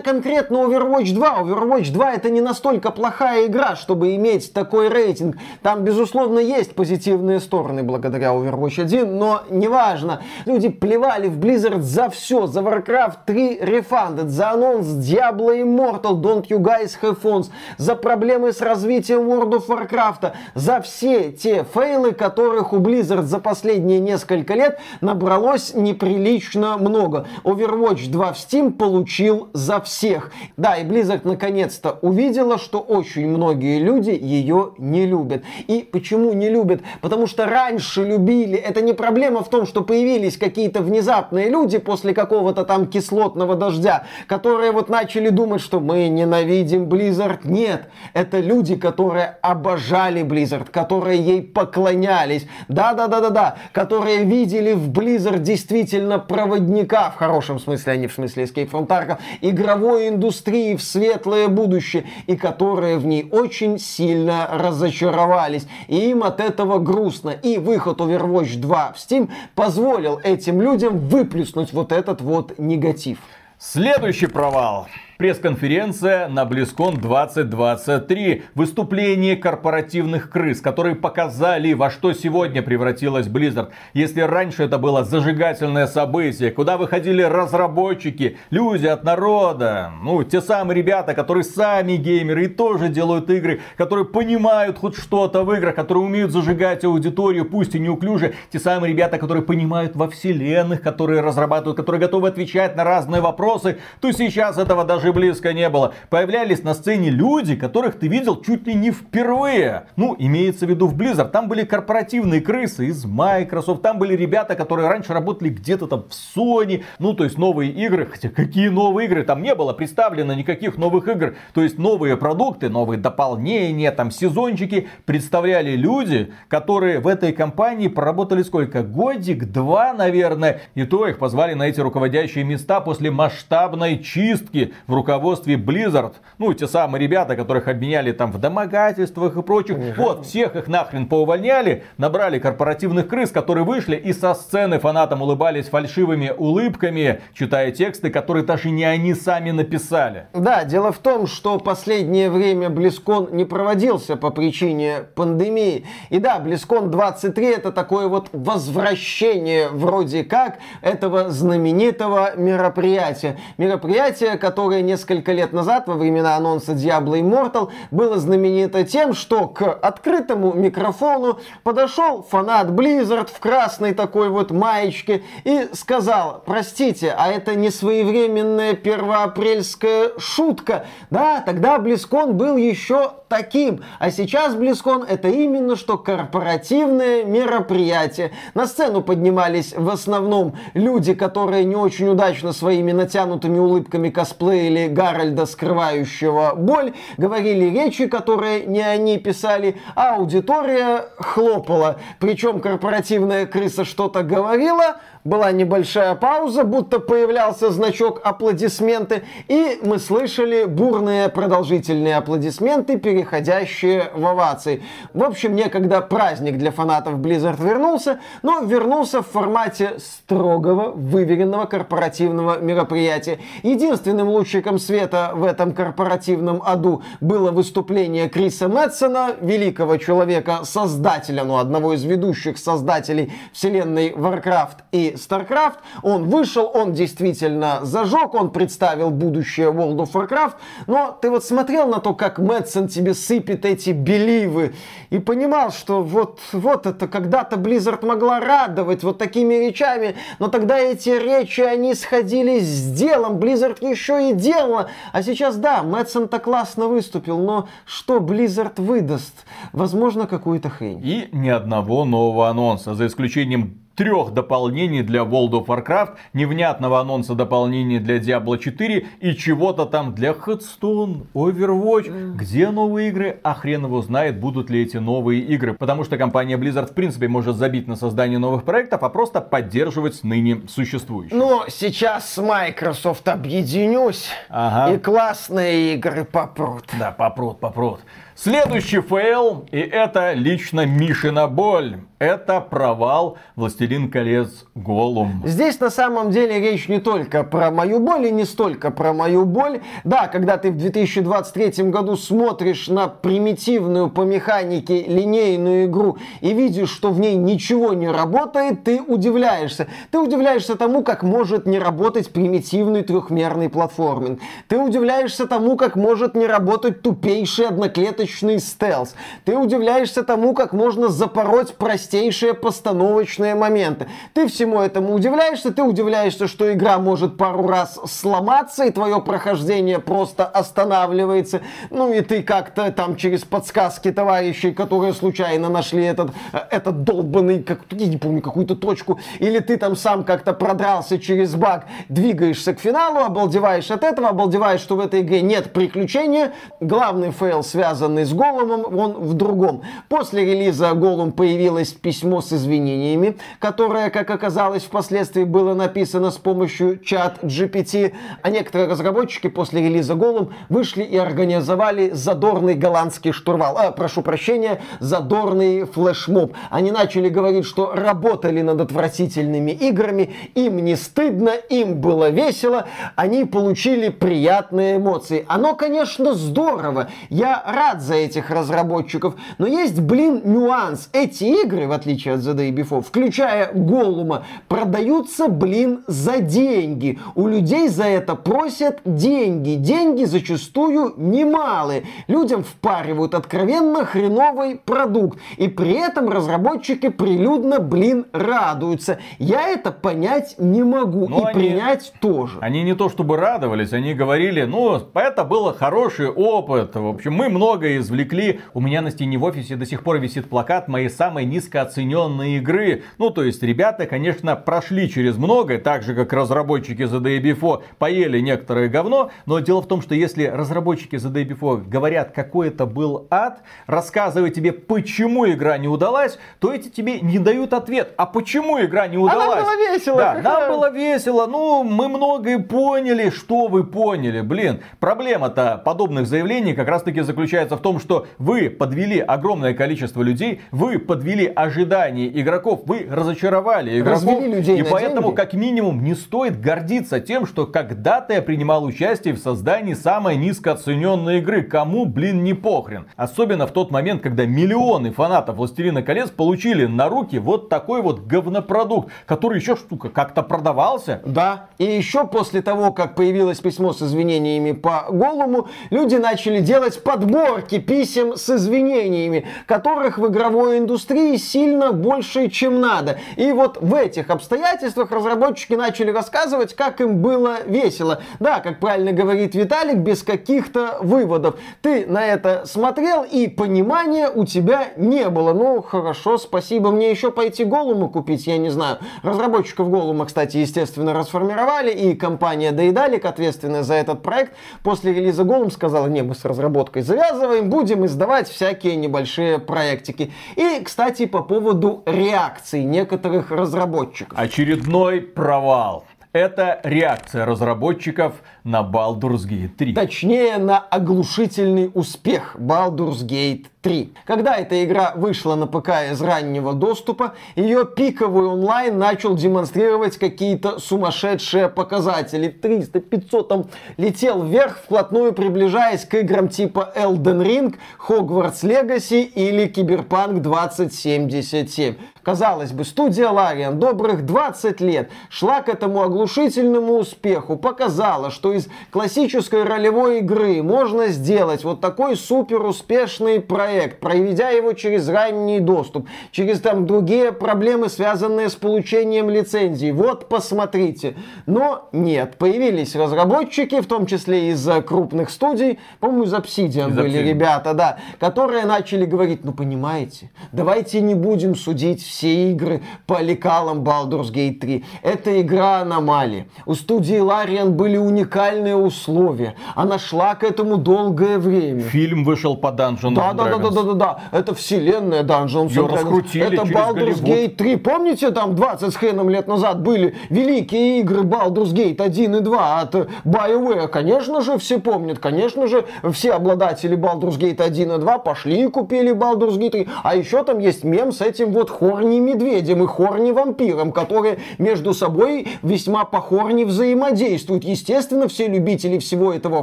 конкретно Overwatch 2. Overwatch 2 это не настолько плохая игра, чтобы иметь такой рейтинг рейтинг. Там, безусловно, есть позитивные стороны благодаря Overwatch 1, но неважно. Люди плевали в Blizzard за все. За Warcraft 3 Refunded, за анонс Diablo Immortal, Don't You Guys Have Phones, за проблемы с развитием World of Warcraft, за все те фейлы, которых у Blizzard за последние несколько лет набралось неприлично много. Overwatch 2 в Steam получил за всех. Да, и Blizzard наконец-то увидела, что очень многие люди ее не любят. И почему не любят? Потому что раньше любили. Это не проблема в том, что появились какие-то внезапные люди после какого-то там кислотного дождя, которые вот начали думать, что мы ненавидим Blizzard. Нет, это люди, которые обожали Blizzard, которые ей поклонялись. Да-да-да-да-да, которые видели в Blizzard действительно проводника, в хорошем смысле, а не в смысле Escape from Tarkov, игровой индустрии в светлое будущее, и которые в ней очень сильно разочаровались разочаровались, и им от этого грустно. И выход Overwatch 2 в Steam позволил этим людям выплюснуть вот этот вот негатив. Следующий провал. Пресс-конференция на BlizzCon 2023. Выступление корпоративных крыс, которые показали, во что сегодня превратилась Blizzard. Если раньше это было зажигательное событие, куда выходили разработчики, люди от народа, ну, те самые ребята, которые сами геймеры и тоже делают игры, которые понимают хоть что-то в играх, которые умеют зажигать аудиторию, пусть и неуклюже, те самые ребята, которые понимают во вселенных, которые разрабатывают, которые готовы отвечать на разные вопросы, то сейчас этого даже и близко не было. Появлялись на сцене люди, которых ты видел чуть ли не впервые. Ну, имеется в виду в Blizzard. Там были корпоративные крысы из Microsoft. Там были ребята, которые раньше работали где-то там в Sony. Ну, то есть новые игры. Хотя какие новые игры? Там не было представлено никаких новых игр. То есть новые продукты, новые дополнения, там сезончики представляли люди, которые в этой компании проработали сколько? Годик, два, наверное. И то их позвали на эти руководящие места после масштабной чистки в руководстве Blizzard, ну, те самые ребята, которых обменяли там в домогательствах и прочих, Конечно. вот, всех их нахрен поувольняли, набрали корпоративных крыс, которые вышли и со сцены фанатам улыбались фальшивыми улыбками, читая тексты, которые даже не они сами написали. Да, дело в том, что последнее время BlizzCon не проводился по причине пандемии. И да, BlizzCon 23 это такое вот возвращение вроде как этого знаменитого мероприятия. Мероприятие, которое несколько лет назад, во времена анонса Diablo Immortal, было знаменито тем, что к открытому микрофону подошел фанат Blizzard в красной такой вот маечке и сказал, простите, а это не своевременная первоапрельская шутка. Да, тогда BlizzCon был еще таким, а сейчас BlizzCon это именно что корпоративное мероприятие. На сцену поднимались в основном люди, которые не очень удачно своими натянутыми улыбками косплеили или Гарольда, скрывающего боль, говорили речи, которые не они писали, а аудитория хлопала. Причем корпоративная крыса что-то говорила, была небольшая пауза, будто появлялся значок аплодисменты, и мы слышали бурные продолжительные аплодисменты, переходящие в овации. В общем, некогда праздник для фанатов Blizzard вернулся, но вернулся в формате строгого, выверенного корпоративного мероприятия. Единственным лучиком света в этом корпоративном аду было выступление Криса Мэтсона, великого человека, создателя, ну, одного из ведущих создателей вселенной Warcraft и и StarCraft. Он вышел, он действительно зажег, он представил будущее World of Warcraft. Но ты вот смотрел на то, как Мэтсон тебе сыпет эти беливы и понимал, что вот, вот это когда-то Blizzard могла радовать вот такими речами, но тогда эти речи, они сходились с делом. Blizzard еще и делала. А сейчас, да, Мэтсон-то классно выступил, но что Blizzard выдаст? Возможно, какую-то хрень. И ни одного нового анонса, за исключением трех дополнений для World of Warcraft, невнятного анонса дополнений для Diablo 4 и чего-то там для Headstone, Overwatch. Где новые игры? А хрен его знает, будут ли эти новые игры. Потому что компания Blizzard в принципе может забить на создание новых проектов, а просто поддерживать ныне существующие. Но сейчас с Microsoft объединюсь, ага. и классные игры попрут. Да, попрут, попрут. Следующий фейл, и это лично Мишина боль. Это провал Властелин колец Голум. Здесь на самом деле речь не только про мою боль и не столько про мою боль. Да, когда ты в 2023 году смотришь на примитивную по механике линейную игру и видишь, что в ней ничего не работает, ты удивляешься. Ты удивляешься тому, как может не работать примитивный трехмерный платформинг. Ты удивляешься тому, как может не работать тупейший одноклеточный точный стелс. Ты удивляешься тому, как можно запороть простейшие постановочные моменты. Ты всему этому удивляешься, ты удивляешься, что игра может пару раз сломаться, и твое прохождение просто останавливается. Ну и ты как-то там через подсказки товарищей, которые случайно нашли этот, этот долбанный, как, я не помню, какую-то точку, или ты там сам как-то продрался через баг, двигаешься к финалу, обалдеваешь от этого, обалдеваешь, что в этой игре нет приключения. Главный фейл связанный с Голумом, он в другом. После релиза Голум появилось письмо с извинениями, которое, как оказалось, впоследствии было написано с помощью ChatGPT, а некоторые разработчики после релиза Голум вышли и организовали задорный голландский штурвал. А, прошу прощения, задорный флешмоб. Они начали говорить, что работали над отвратительными играми, им не стыдно, им было весело, они получили приятные эмоции. Оно, конечно, здорово. Я рад за этих разработчиков. Но есть, блин, нюанс. Эти игры, в отличие от The Day Before, включая Голума, продаются, блин, за деньги. У людей за это просят деньги. Деньги зачастую немалые. Людям впаривают откровенно хреновый продукт. И при этом разработчики прилюдно, блин, радуются. Я это понять не могу. Но и они, принять тоже. Они не то чтобы радовались, они говорили, ну, это был хороший опыт. В общем, мы многое извлекли. У меня на стене в офисе до сих пор висит плакат моей самой низкооцененной игры. Ну, то есть, ребята, конечно, прошли через многое, так же, как разработчики The Day Before поели некоторое говно. Но дело в том, что если разработчики The Day Before говорят, какой это был ад, рассказывая тебе, почему игра не удалась, то эти тебе не дают ответ. А почему игра не удалась? А нам было весело. Да, нам было весело. Ну, мы многое поняли. Что вы поняли? Блин, проблема-то подобных заявлений как раз-таки заключается в том, что вы подвели огромное количество людей, вы подвели ожидания игроков, вы разочаровали игроков. Развели людей и поэтому, деньги. как минимум, не стоит гордиться тем, что когда-то я принимал участие в создании самой низкооцененной игры. Кому, блин, не похрен. Особенно в тот момент, когда миллионы фанатов Властелина колец получили на руки вот такой вот говнопродукт, который еще штука как-то продавался. Да, и еще после того, как появилось письмо с извинениями по Голому, люди начали делать подборки писем с извинениями, которых в игровой индустрии сильно больше, чем надо. И вот в этих обстоятельствах разработчики начали рассказывать, как им было весело. Да, как правильно говорит Виталик, без каких-то выводов. Ты на это смотрел, и понимания у тебя не было. Ну, хорошо, спасибо. Мне еще пойти Голума купить, я не знаю. Разработчиков Голума, кстати, естественно, расформировали, и компания Daedalic, ответственная за этот проект, после релиза Голум сказала, не, мы с разработкой завязываем, будем издавать всякие небольшие проектики. И, кстати, по поводу реакции некоторых разработчиков. Очередной провал. Это реакция разработчиков на Baldur's Gate 3. Точнее, на оглушительный успех Baldur's Gate 3. Когда эта игра вышла на ПК из раннего доступа, ее пиковый онлайн начал демонстрировать какие-то сумасшедшие показатели. 300, 500 там летел вверх, вплотную приближаясь к играм типа Elden Ring, Hogwarts Legacy или Cyberpunk 2077. Казалось бы, студия Лариан добрых 20 лет шла к этому оглушительному успеху, показала, что из классической ролевой игры можно сделать вот такой супер успешный проект, проведя его через ранний доступ, через там другие проблемы, связанные с получением лицензий. Вот, посмотрите. Но нет, появились разработчики, в том числе из крупных студий, по-моему, из Obsidian из были Obsidian. ребята, да, которые начали говорить, ну понимаете, давайте не будем судить все игры по лекалам Baldur's Gate 3. Это игра аномалии. У студии Larian были уникальные условия. Она шла к этому долгое время. Фильм вышел по Dungeons да, да, да, да, да, да, да. Это вселенная Dungeons Ее раскрутили Это Baldur's Gate 3. Помните, там 20 с хреном лет назад были великие игры Baldur's Gate 1 и 2 от BioWare? Конечно же, все помнят. Конечно же, все обладатели Baldur's Gate 1 и 2 пошли и купили Baldur's Gate 3. А еще там есть мем с этим вот хорни медведем и хорни вампиром, которые между собой весьма по хорни взаимодействуют. Естественно, все любители всего этого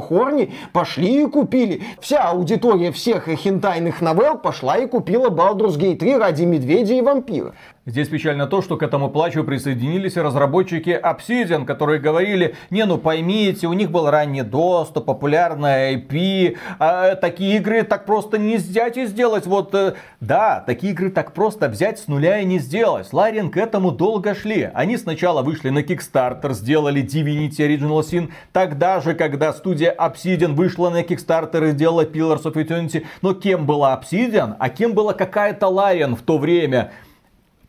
хорни пошли и купили. Вся аудитория всех хентайных новелл пошла и купила Baldur's Gate 3 ради медведя и вампира. Здесь печально то, что к этому плачу присоединились разработчики Obsidian, которые говорили, не, ну поймите, у них был ранний доступ, популярная IP, а такие игры так просто не взять и сделать. Вот, э, да, такие игры так просто взять с нуля и не сделать. Ларин к этому долго шли. Они сначала вышли на Kickstarter, сделали Divinity Original Sin, тогда же, когда студия Obsidian вышла на Kickstarter и сделала Pillars of Eternity. Но кем была Obsidian, а кем была какая-то Ларин в то время?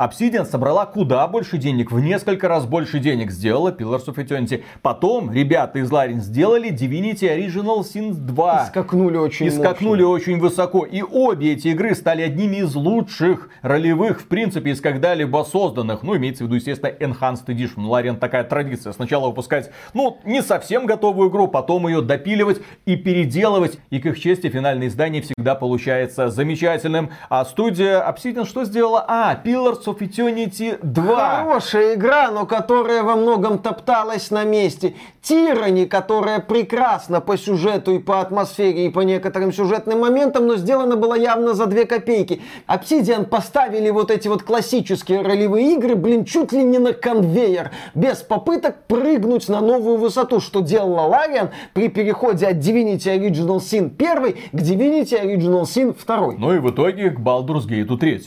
Obsidian собрала куда больше денег, в несколько раз больше денег сделала Pillars of Eternity. Потом ребята из Larian сделали Divinity Original Sin 2. И скакнули очень И скакнули мощно. очень высоко. И обе эти игры стали одними из лучших ролевых, в принципе, из когда-либо созданных. Ну, имеется в виду, естественно, Enhanced Edition. Larian такая традиция. Сначала выпускать, ну, не совсем готовую игру, потом ее допиливать и переделывать. И к их чести, финальное издание всегда получается замечательным. А студия Obsidian что сделала? А, Pillars of Eternity 2. Хорошая игра, но которая во многом топталась на месте. Тирани, которая прекрасна по сюжету и по атмосфере, и по некоторым сюжетным моментам, но сделана была явно за две копейки. Obsidian поставили вот эти вот классические ролевые игры, блин, чуть ли не на конвейер, без попыток прыгнуть на новую высоту, что делала Лариан при переходе от Divinity Original Sin 1 к Divinity Original Sin 2. Ну и в итоге к Baldur's Gate 3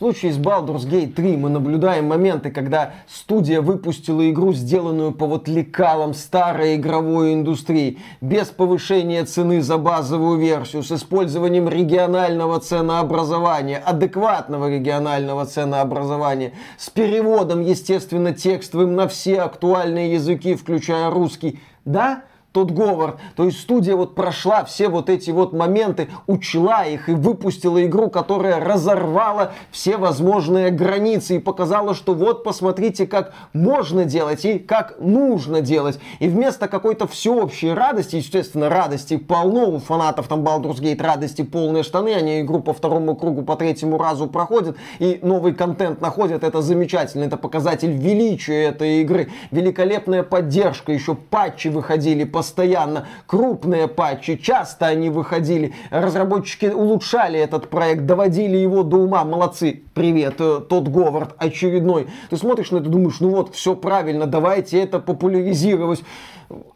случае с Baldur's Gate 3 мы наблюдаем моменты, когда студия выпустила игру, сделанную по вот лекалам старой игровой индустрии, без повышения цены за базовую версию, с использованием регионального ценообразования, адекватного регионального ценообразования, с переводом, естественно, текстовым на все актуальные языки, включая русский. Да, тот говор. То есть студия вот прошла все вот эти вот моменты, учла их и выпустила игру, которая разорвала все возможные границы и показала, что вот посмотрите, как можно делать и как нужно делать. И вместо какой-то всеобщей радости, естественно, радости полно у фанатов там Baldur's Gate радости полные штаны, они игру по второму кругу, по третьему разу проходят и новый контент находят, это замечательно, это показатель величия этой игры, великолепная поддержка, еще патчи выходили по постоянно. Крупные патчи, часто они выходили. Разработчики улучшали этот проект, доводили его до ума. Молодцы. Привет, э, тот Говард очередной. Ты смотришь на это, думаешь, ну вот, все правильно, давайте это популяризировать.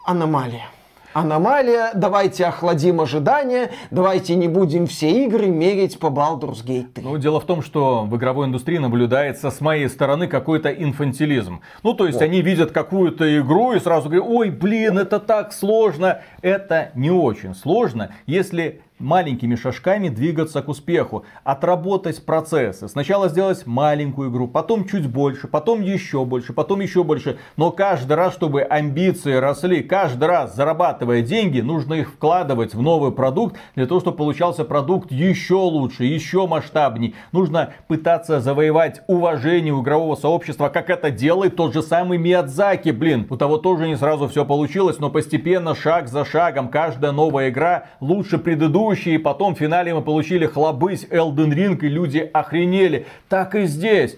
Аномалия аномалия, давайте охладим ожидания, давайте не будем все игры мерить по Baldur's Gate 3. Ну, дело в том, что в игровой индустрии наблюдается с моей стороны какой-то инфантилизм. Ну, то есть О. они видят какую-то игру и сразу говорят, ой, блин, это так сложно. Это не очень сложно, если маленькими шажками двигаться к успеху, отработать процессы. Сначала сделать маленькую игру, потом чуть больше, потом еще больше, потом еще больше. Но каждый раз, чтобы амбиции росли, каждый раз зарабатывая деньги, нужно их вкладывать в новый продукт, для того, чтобы получался продукт еще лучше, еще масштабней. Нужно пытаться завоевать уважение у игрового сообщества, как это делает тот же самый Миядзаки, блин. У того тоже не сразу все получилось, но постепенно, шаг за шагом, каждая новая игра лучше предыдущей предыдущие, потом в финале мы получили хлобысь Elden Ring, и люди охренели. Так и здесь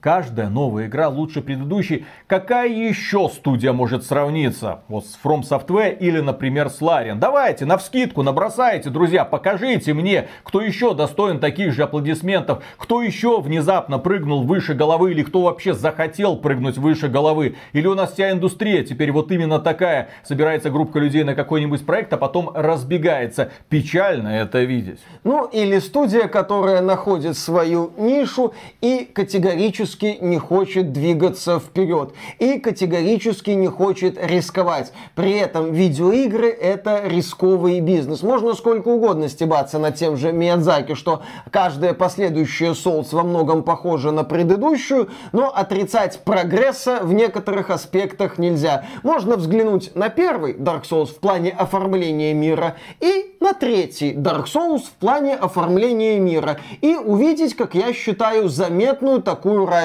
каждая новая игра лучше предыдущей. Какая еще студия может сравниться? Вот с From Software или, например, с Larian. Давайте, на вскидку набросайте, друзья, покажите мне, кто еще достоин таких же аплодисментов, кто еще внезапно прыгнул выше головы или кто вообще захотел прыгнуть выше головы. Или у нас вся индустрия теперь вот именно такая. Собирается группа людей на какой-нибудь проект, а потом разбегается. Печально это видеть. Ну, или студия, которая находит свою нишу и категорически не хочет двигаться вперед. И категорически не хочет рисковать. При этом видеоигры это рисковый бизнес. Можно сколько угодно стебаться над тем же Миядзаки, что каждая последующая Souls во многом похожа на предыдущую, но отрицать прогресса в некоторых аспектах нельзя. Можно взглянуть на первый Dark Souls в плане оформления мира и на третий Dark Souls в плане оформления мира и увидеть, как я считаю, заметную такую разницу.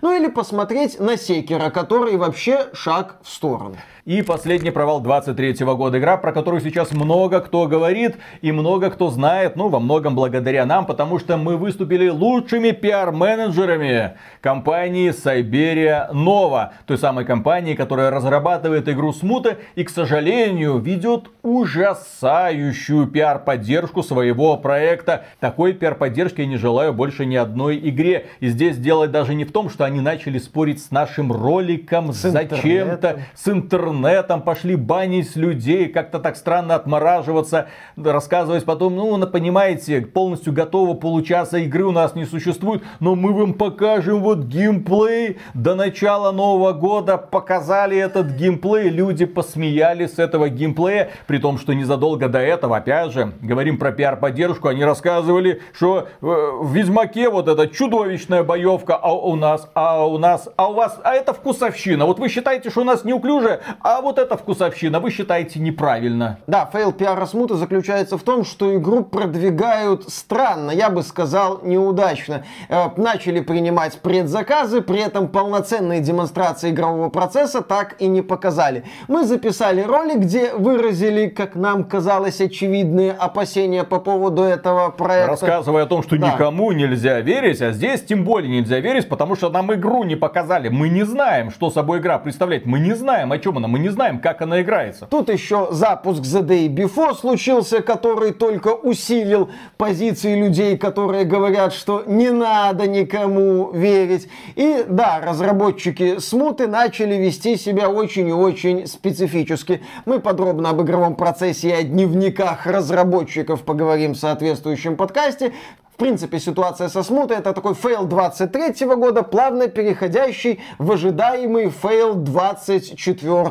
Ну или посмотреть на Секера, который вообще шаг в сторону. И последний провал 23 года. Игра, про которую сейчас много кто говорит и много кто знает, ну, во многом благодаря нам, потому что мы выступили лучшими пиар-менеджерами компании Siberia Nova. Той самой компании, которая разрабатывает игру Смута и, к сожалению, ведет ужасающую пиар-поддержку своего проекта. Такой пиар-поддержки я не желаю больше ни одной игре. И здесь дело даже не в том, что они начали спорить с нашим роликом зачем-то, с интернетом интернетом, пошли банить людей, как-то так странно отмораживаться, рассказывать потом, ну, понимаете, полностью готово получаса игры у нас не существует, но мы вам покажем вот геймплей до начала Нового года, показали этот геймплей, люди посмеялись с этого геймплея, при том, что незадолго до этого, опять же, говорим про пиар-поддержку, они рассказывали, что э, в Ведьмаке вот эта чудовищная боевка, а у нас, а у нас, а у вас, а это вкусовщина. Вот вы считаете, что у нас неуклюжая, а вот эта вкусовщина вы считаете неправильно. Да, фейл пиара смута заключается в том, что игру продвигают странно, я бы сказал неудачно. Э, начали принимать предзаказы, при этом полноценные демонстрации игрового процесса так и не показали. Мы записали ролик, где выразили, как нам казалось, очевидные опасения по поводу этого проекта. Рассказывая о том, что да. никому нельзя верить, а здесь тем более нельзя верить, потому что нам игру не показали. Мы не знаем, что собой игра представляет. Мы не знаем, о чем она мы не знаем, как она играется. Тут еще запуск The Day Before случился, который только усилил позиции людей, которые говорят, что не надо никому верить. И да, разработчики смуты начали вести себя очень и очень специфически. Мы подробно об игровом процессе и о дневниках разработчиков поговорим в соответствующем подкасте. В принципе, ситуация со смутой это такой фейл 23 года, плавно переходящий в ожидаемый фейл 24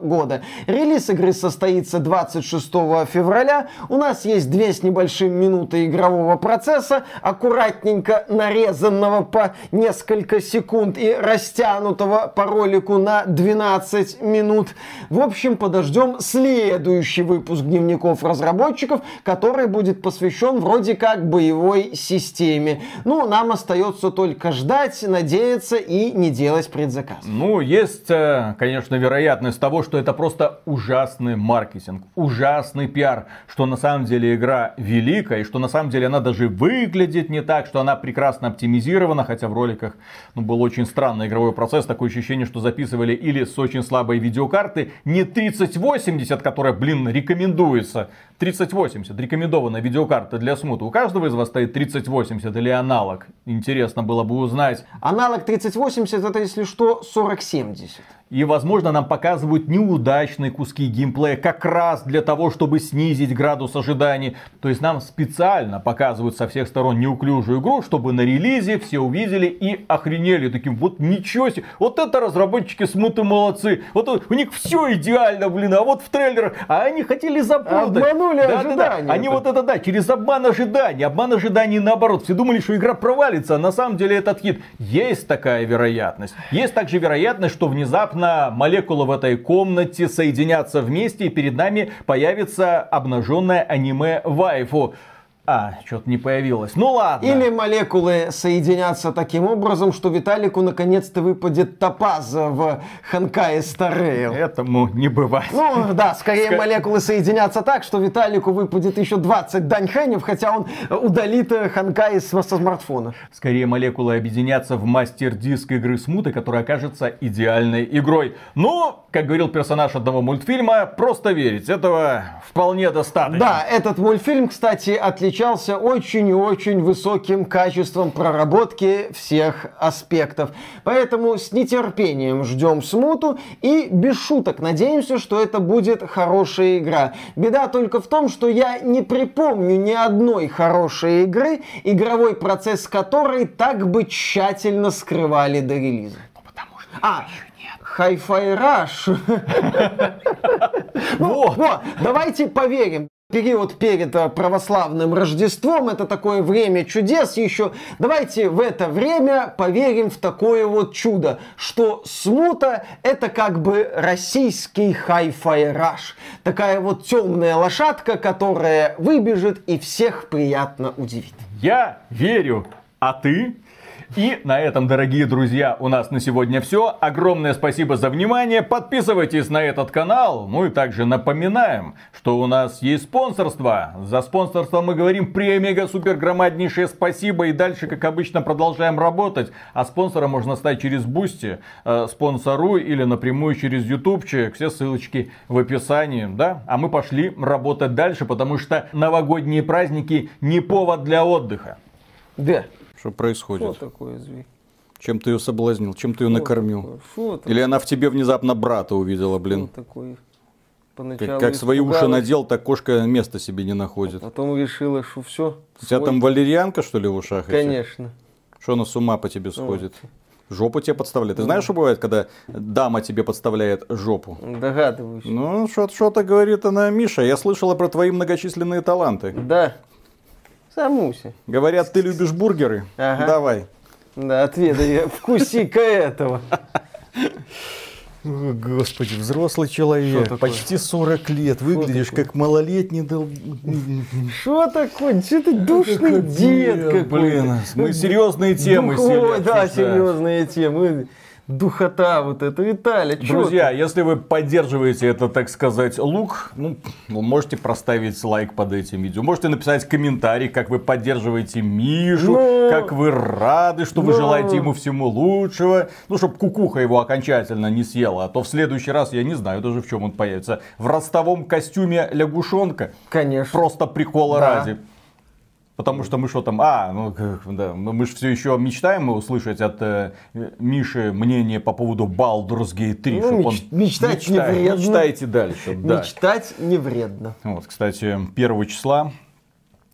года. Релиз игры состоится 26 февраля. У нас есть две с небольшим минуты игрового процесса, аккуратненько нарезанного по несколько секунд и растянутого по ролику на 12 минут. В общем, подождем следующий выпуск дневников разработчиков, который будет посвящен вроде как боевой системе. Ну, нам остается только ждать, надеяться и не делать предзаказ. Ну, есть, э, конечно, вероятность того, что это просто ужасный маркетинг, ужасный пиар, что на самом деле игра великая, и что на самом деле она даже выглядит не так, что она прекрасно оптимизирована, хотя в роликах ну, был очень странный игровой процесс, такое ощущение, что записывали или с очень слабой видеокарты, не 3080, которая, блин, рекомендуется, 3080, рекомендованная видеокарта для смута. У каждого из вас стоит 3080 или аналог? Интересно было бы узнать. Аналог 3080 это, если что, 4070. И, возможно, нам показывают неудачные куски геймплея как раз для того, чтобы снизить градус ожиданий. То есть нам специально показывают со всех сторон неуклюжую игру, чтобы на релизе все увидели и охренели. Таким, вот ничего себе, вот это разработчики смуты молодцы. Вот у них все идеально, блин, а вот в трейлерах, а они хотели запутать. Обманули да, ожидания. Да, да. Они вот это, да, через обман ожиданий. Обман ожиданий наоборот. Все думали, что игра провалится, а на самом деле этот хит. Есть такая вероятность. Есть также вероятность, что внезапно внезапно молекулы в этой комнате соединятся вместе и перед нами появится обнаженное аниме вайфу. А, что-то не появилось. Ну ладно. Или молекулы соединятся таким образом, что Виталику наконец-то выпадет топаз в Ханкае Старейл. Этому не бывать. Ну да, скорее молекулы соединятся так, что Виталику выпадет еще 20 даньхэнев, хотя он удалит Ханкай со смартфона. Скорее молекулы объединятся в мастер-диск игры Смуты, которая окажется идеальной игрой. Но, как говорил персонаж одного мультфильма, просто верить. Этого вполне достаточно. Да, этот мультфильм, кстати, отличается отличался очень и очень высоким качеством проработки всех аспектов. Поэтому с нетерпением ждем смуту и без шуток надеемся, что это будет хорошая игра. Беда только в том, что я не припомню ни одной хорошей игры, игровой процесс которой так бы тщательно скрывали до релиза. Ну, потому что а, Hi-Fi Rush. Вот. Давайте поверим период перед э, православным Рождеством, это такое время чудес еще. Давайте в это время поверим в такое вот чудо, что смута это как бы российский хай-фай раш. Такая вот темная лошадка, которая выбежит и всех приятно удивит. Я верю, а ты? И на этом, дорогие друзья, у нас на сегодня все. Огромное спасибо за внимание. Подписывайтесь на этот канал. Ну и также напоминаем, что у нас есть спонсорство. За спонсорство мы говорим премега супер громаднейшее спасибо. И дальше, как обычно, продолжаем работать. А спонсором можно стать через Boosty, э, Sponsr или напрямую через ютубчик. Все ссылочки в описании. Да? А мы пошли работать дальше, потому что новогодние праздники не повод для отдыха. Да. Что происходит? Что такое зверь? Чем ты ее соблазнил? Чем ты ее накормил? Фу, Или она в тебе внезапно брата увидела, блин? Фу, такой. Как, как свои уши надел, так кошка места себе не находит. А потом решила, что все. У тебя там валерьянка, что ли, в ушах? Конечно. Что она с ума по тебе сходит? Ну. Жопу тебе подставляет. Ты знаешь, что бывает, когда дама тебе подставляет жопу? Догадываюсь. Ну, что-то говорит она, Миша. Я слышала про твои многочисленные таланты. Да. Самуся. Говорят, ты любишь бургеры? Ага. Давай. Да, отведай, вкуси-ка этого. Господи, взрослый человек, почти 40 лет, выглядишь как малолетний дол... Что такое? Что ты душный дед какой Блин, мы серьезные темы сегодня Да, серьезные темы духота вот эта. Виталий, Друзья, ты? если вы поддерживаете это, так сказать, лук, ну, можете проставить лайк под этим видео. Можете написать комментарий, как вы поддерживаете Мишу, Но... Ну. как вы рады, что Но... вы ну. желаете ему всему лучшего. Ну, чтобы кукуха его окончательно не съела. А то в следующий раз, я не знаю даже в чем он появится. В ростовом костюме лягушонка. Конечно. Просто прикола да. ради. Потому что мы что там, а, ну, да, мы же все еще мечтаем услышать от э, Миши мнение по поводу Baldur's Gate 3. Ну, меч, он мечтать мечтает, не вредно. Мечтайте дальше. Да. Мечтать не вредно. Вот, кстати, первого числа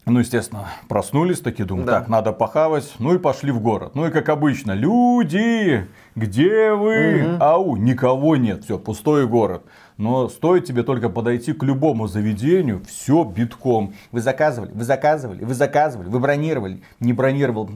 ну, естественно, проснулись такие, думают, да. так, надо похавать, ну и пошли в город. Ну и как обычно, люди, где вы? Угу. Ау, никого нет, все, пустой город. Но стоит тебе только подойти к любому заведению, все битком. Вы заказывали, вы заказывали, вы заказывали, вы бронировали, не бронировал.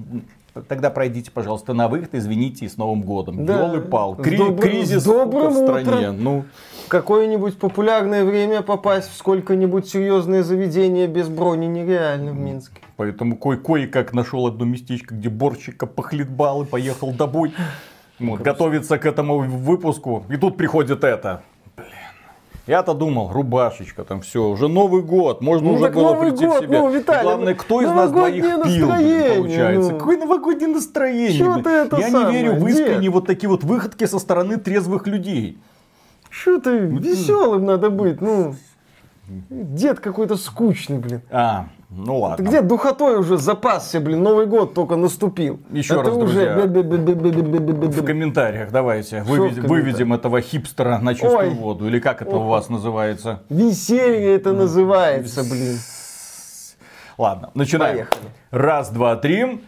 Тогда пройдите, пожалуйста, на выход, извините, и с Новым годом. Да. Ёлы пал. Кри- добрым, кризис добрым в стране. Утром. Ну, в какое-нибудь популярное время попасть в сколько-нибудь серьезное заведение без брони нереально в Минске. Поэтому кое- кое-как нашел одно местечко, где борщика похлебал и поехал домой. Вот, готовиться к этому выпуску. И тут приходит это. Я-то думал, рубашечка, там все, уже Новый год, можно ну, уже было прийти год, в себя. Ну, Виталий, главное, кто из нас двоих пил, получается. Ну. Какое новогоднее настроение? Чё ты это Я самое? не верю в искренние вот такие вот выходки со стороны трезвых людей. Что ты веселым надо быть, ну. Дед какой-то скучный, блин. А, ну ладно. Ты где духотой уже запасся, блин, Новый год только наступил. Еще раз, друзья, в комментариях давайте выведем, выведем этого хипстера на чистую воду. Или как это у вас называется? Веселье это называется, блин. Ладно, начинаем. Поехали. Раз, два, три.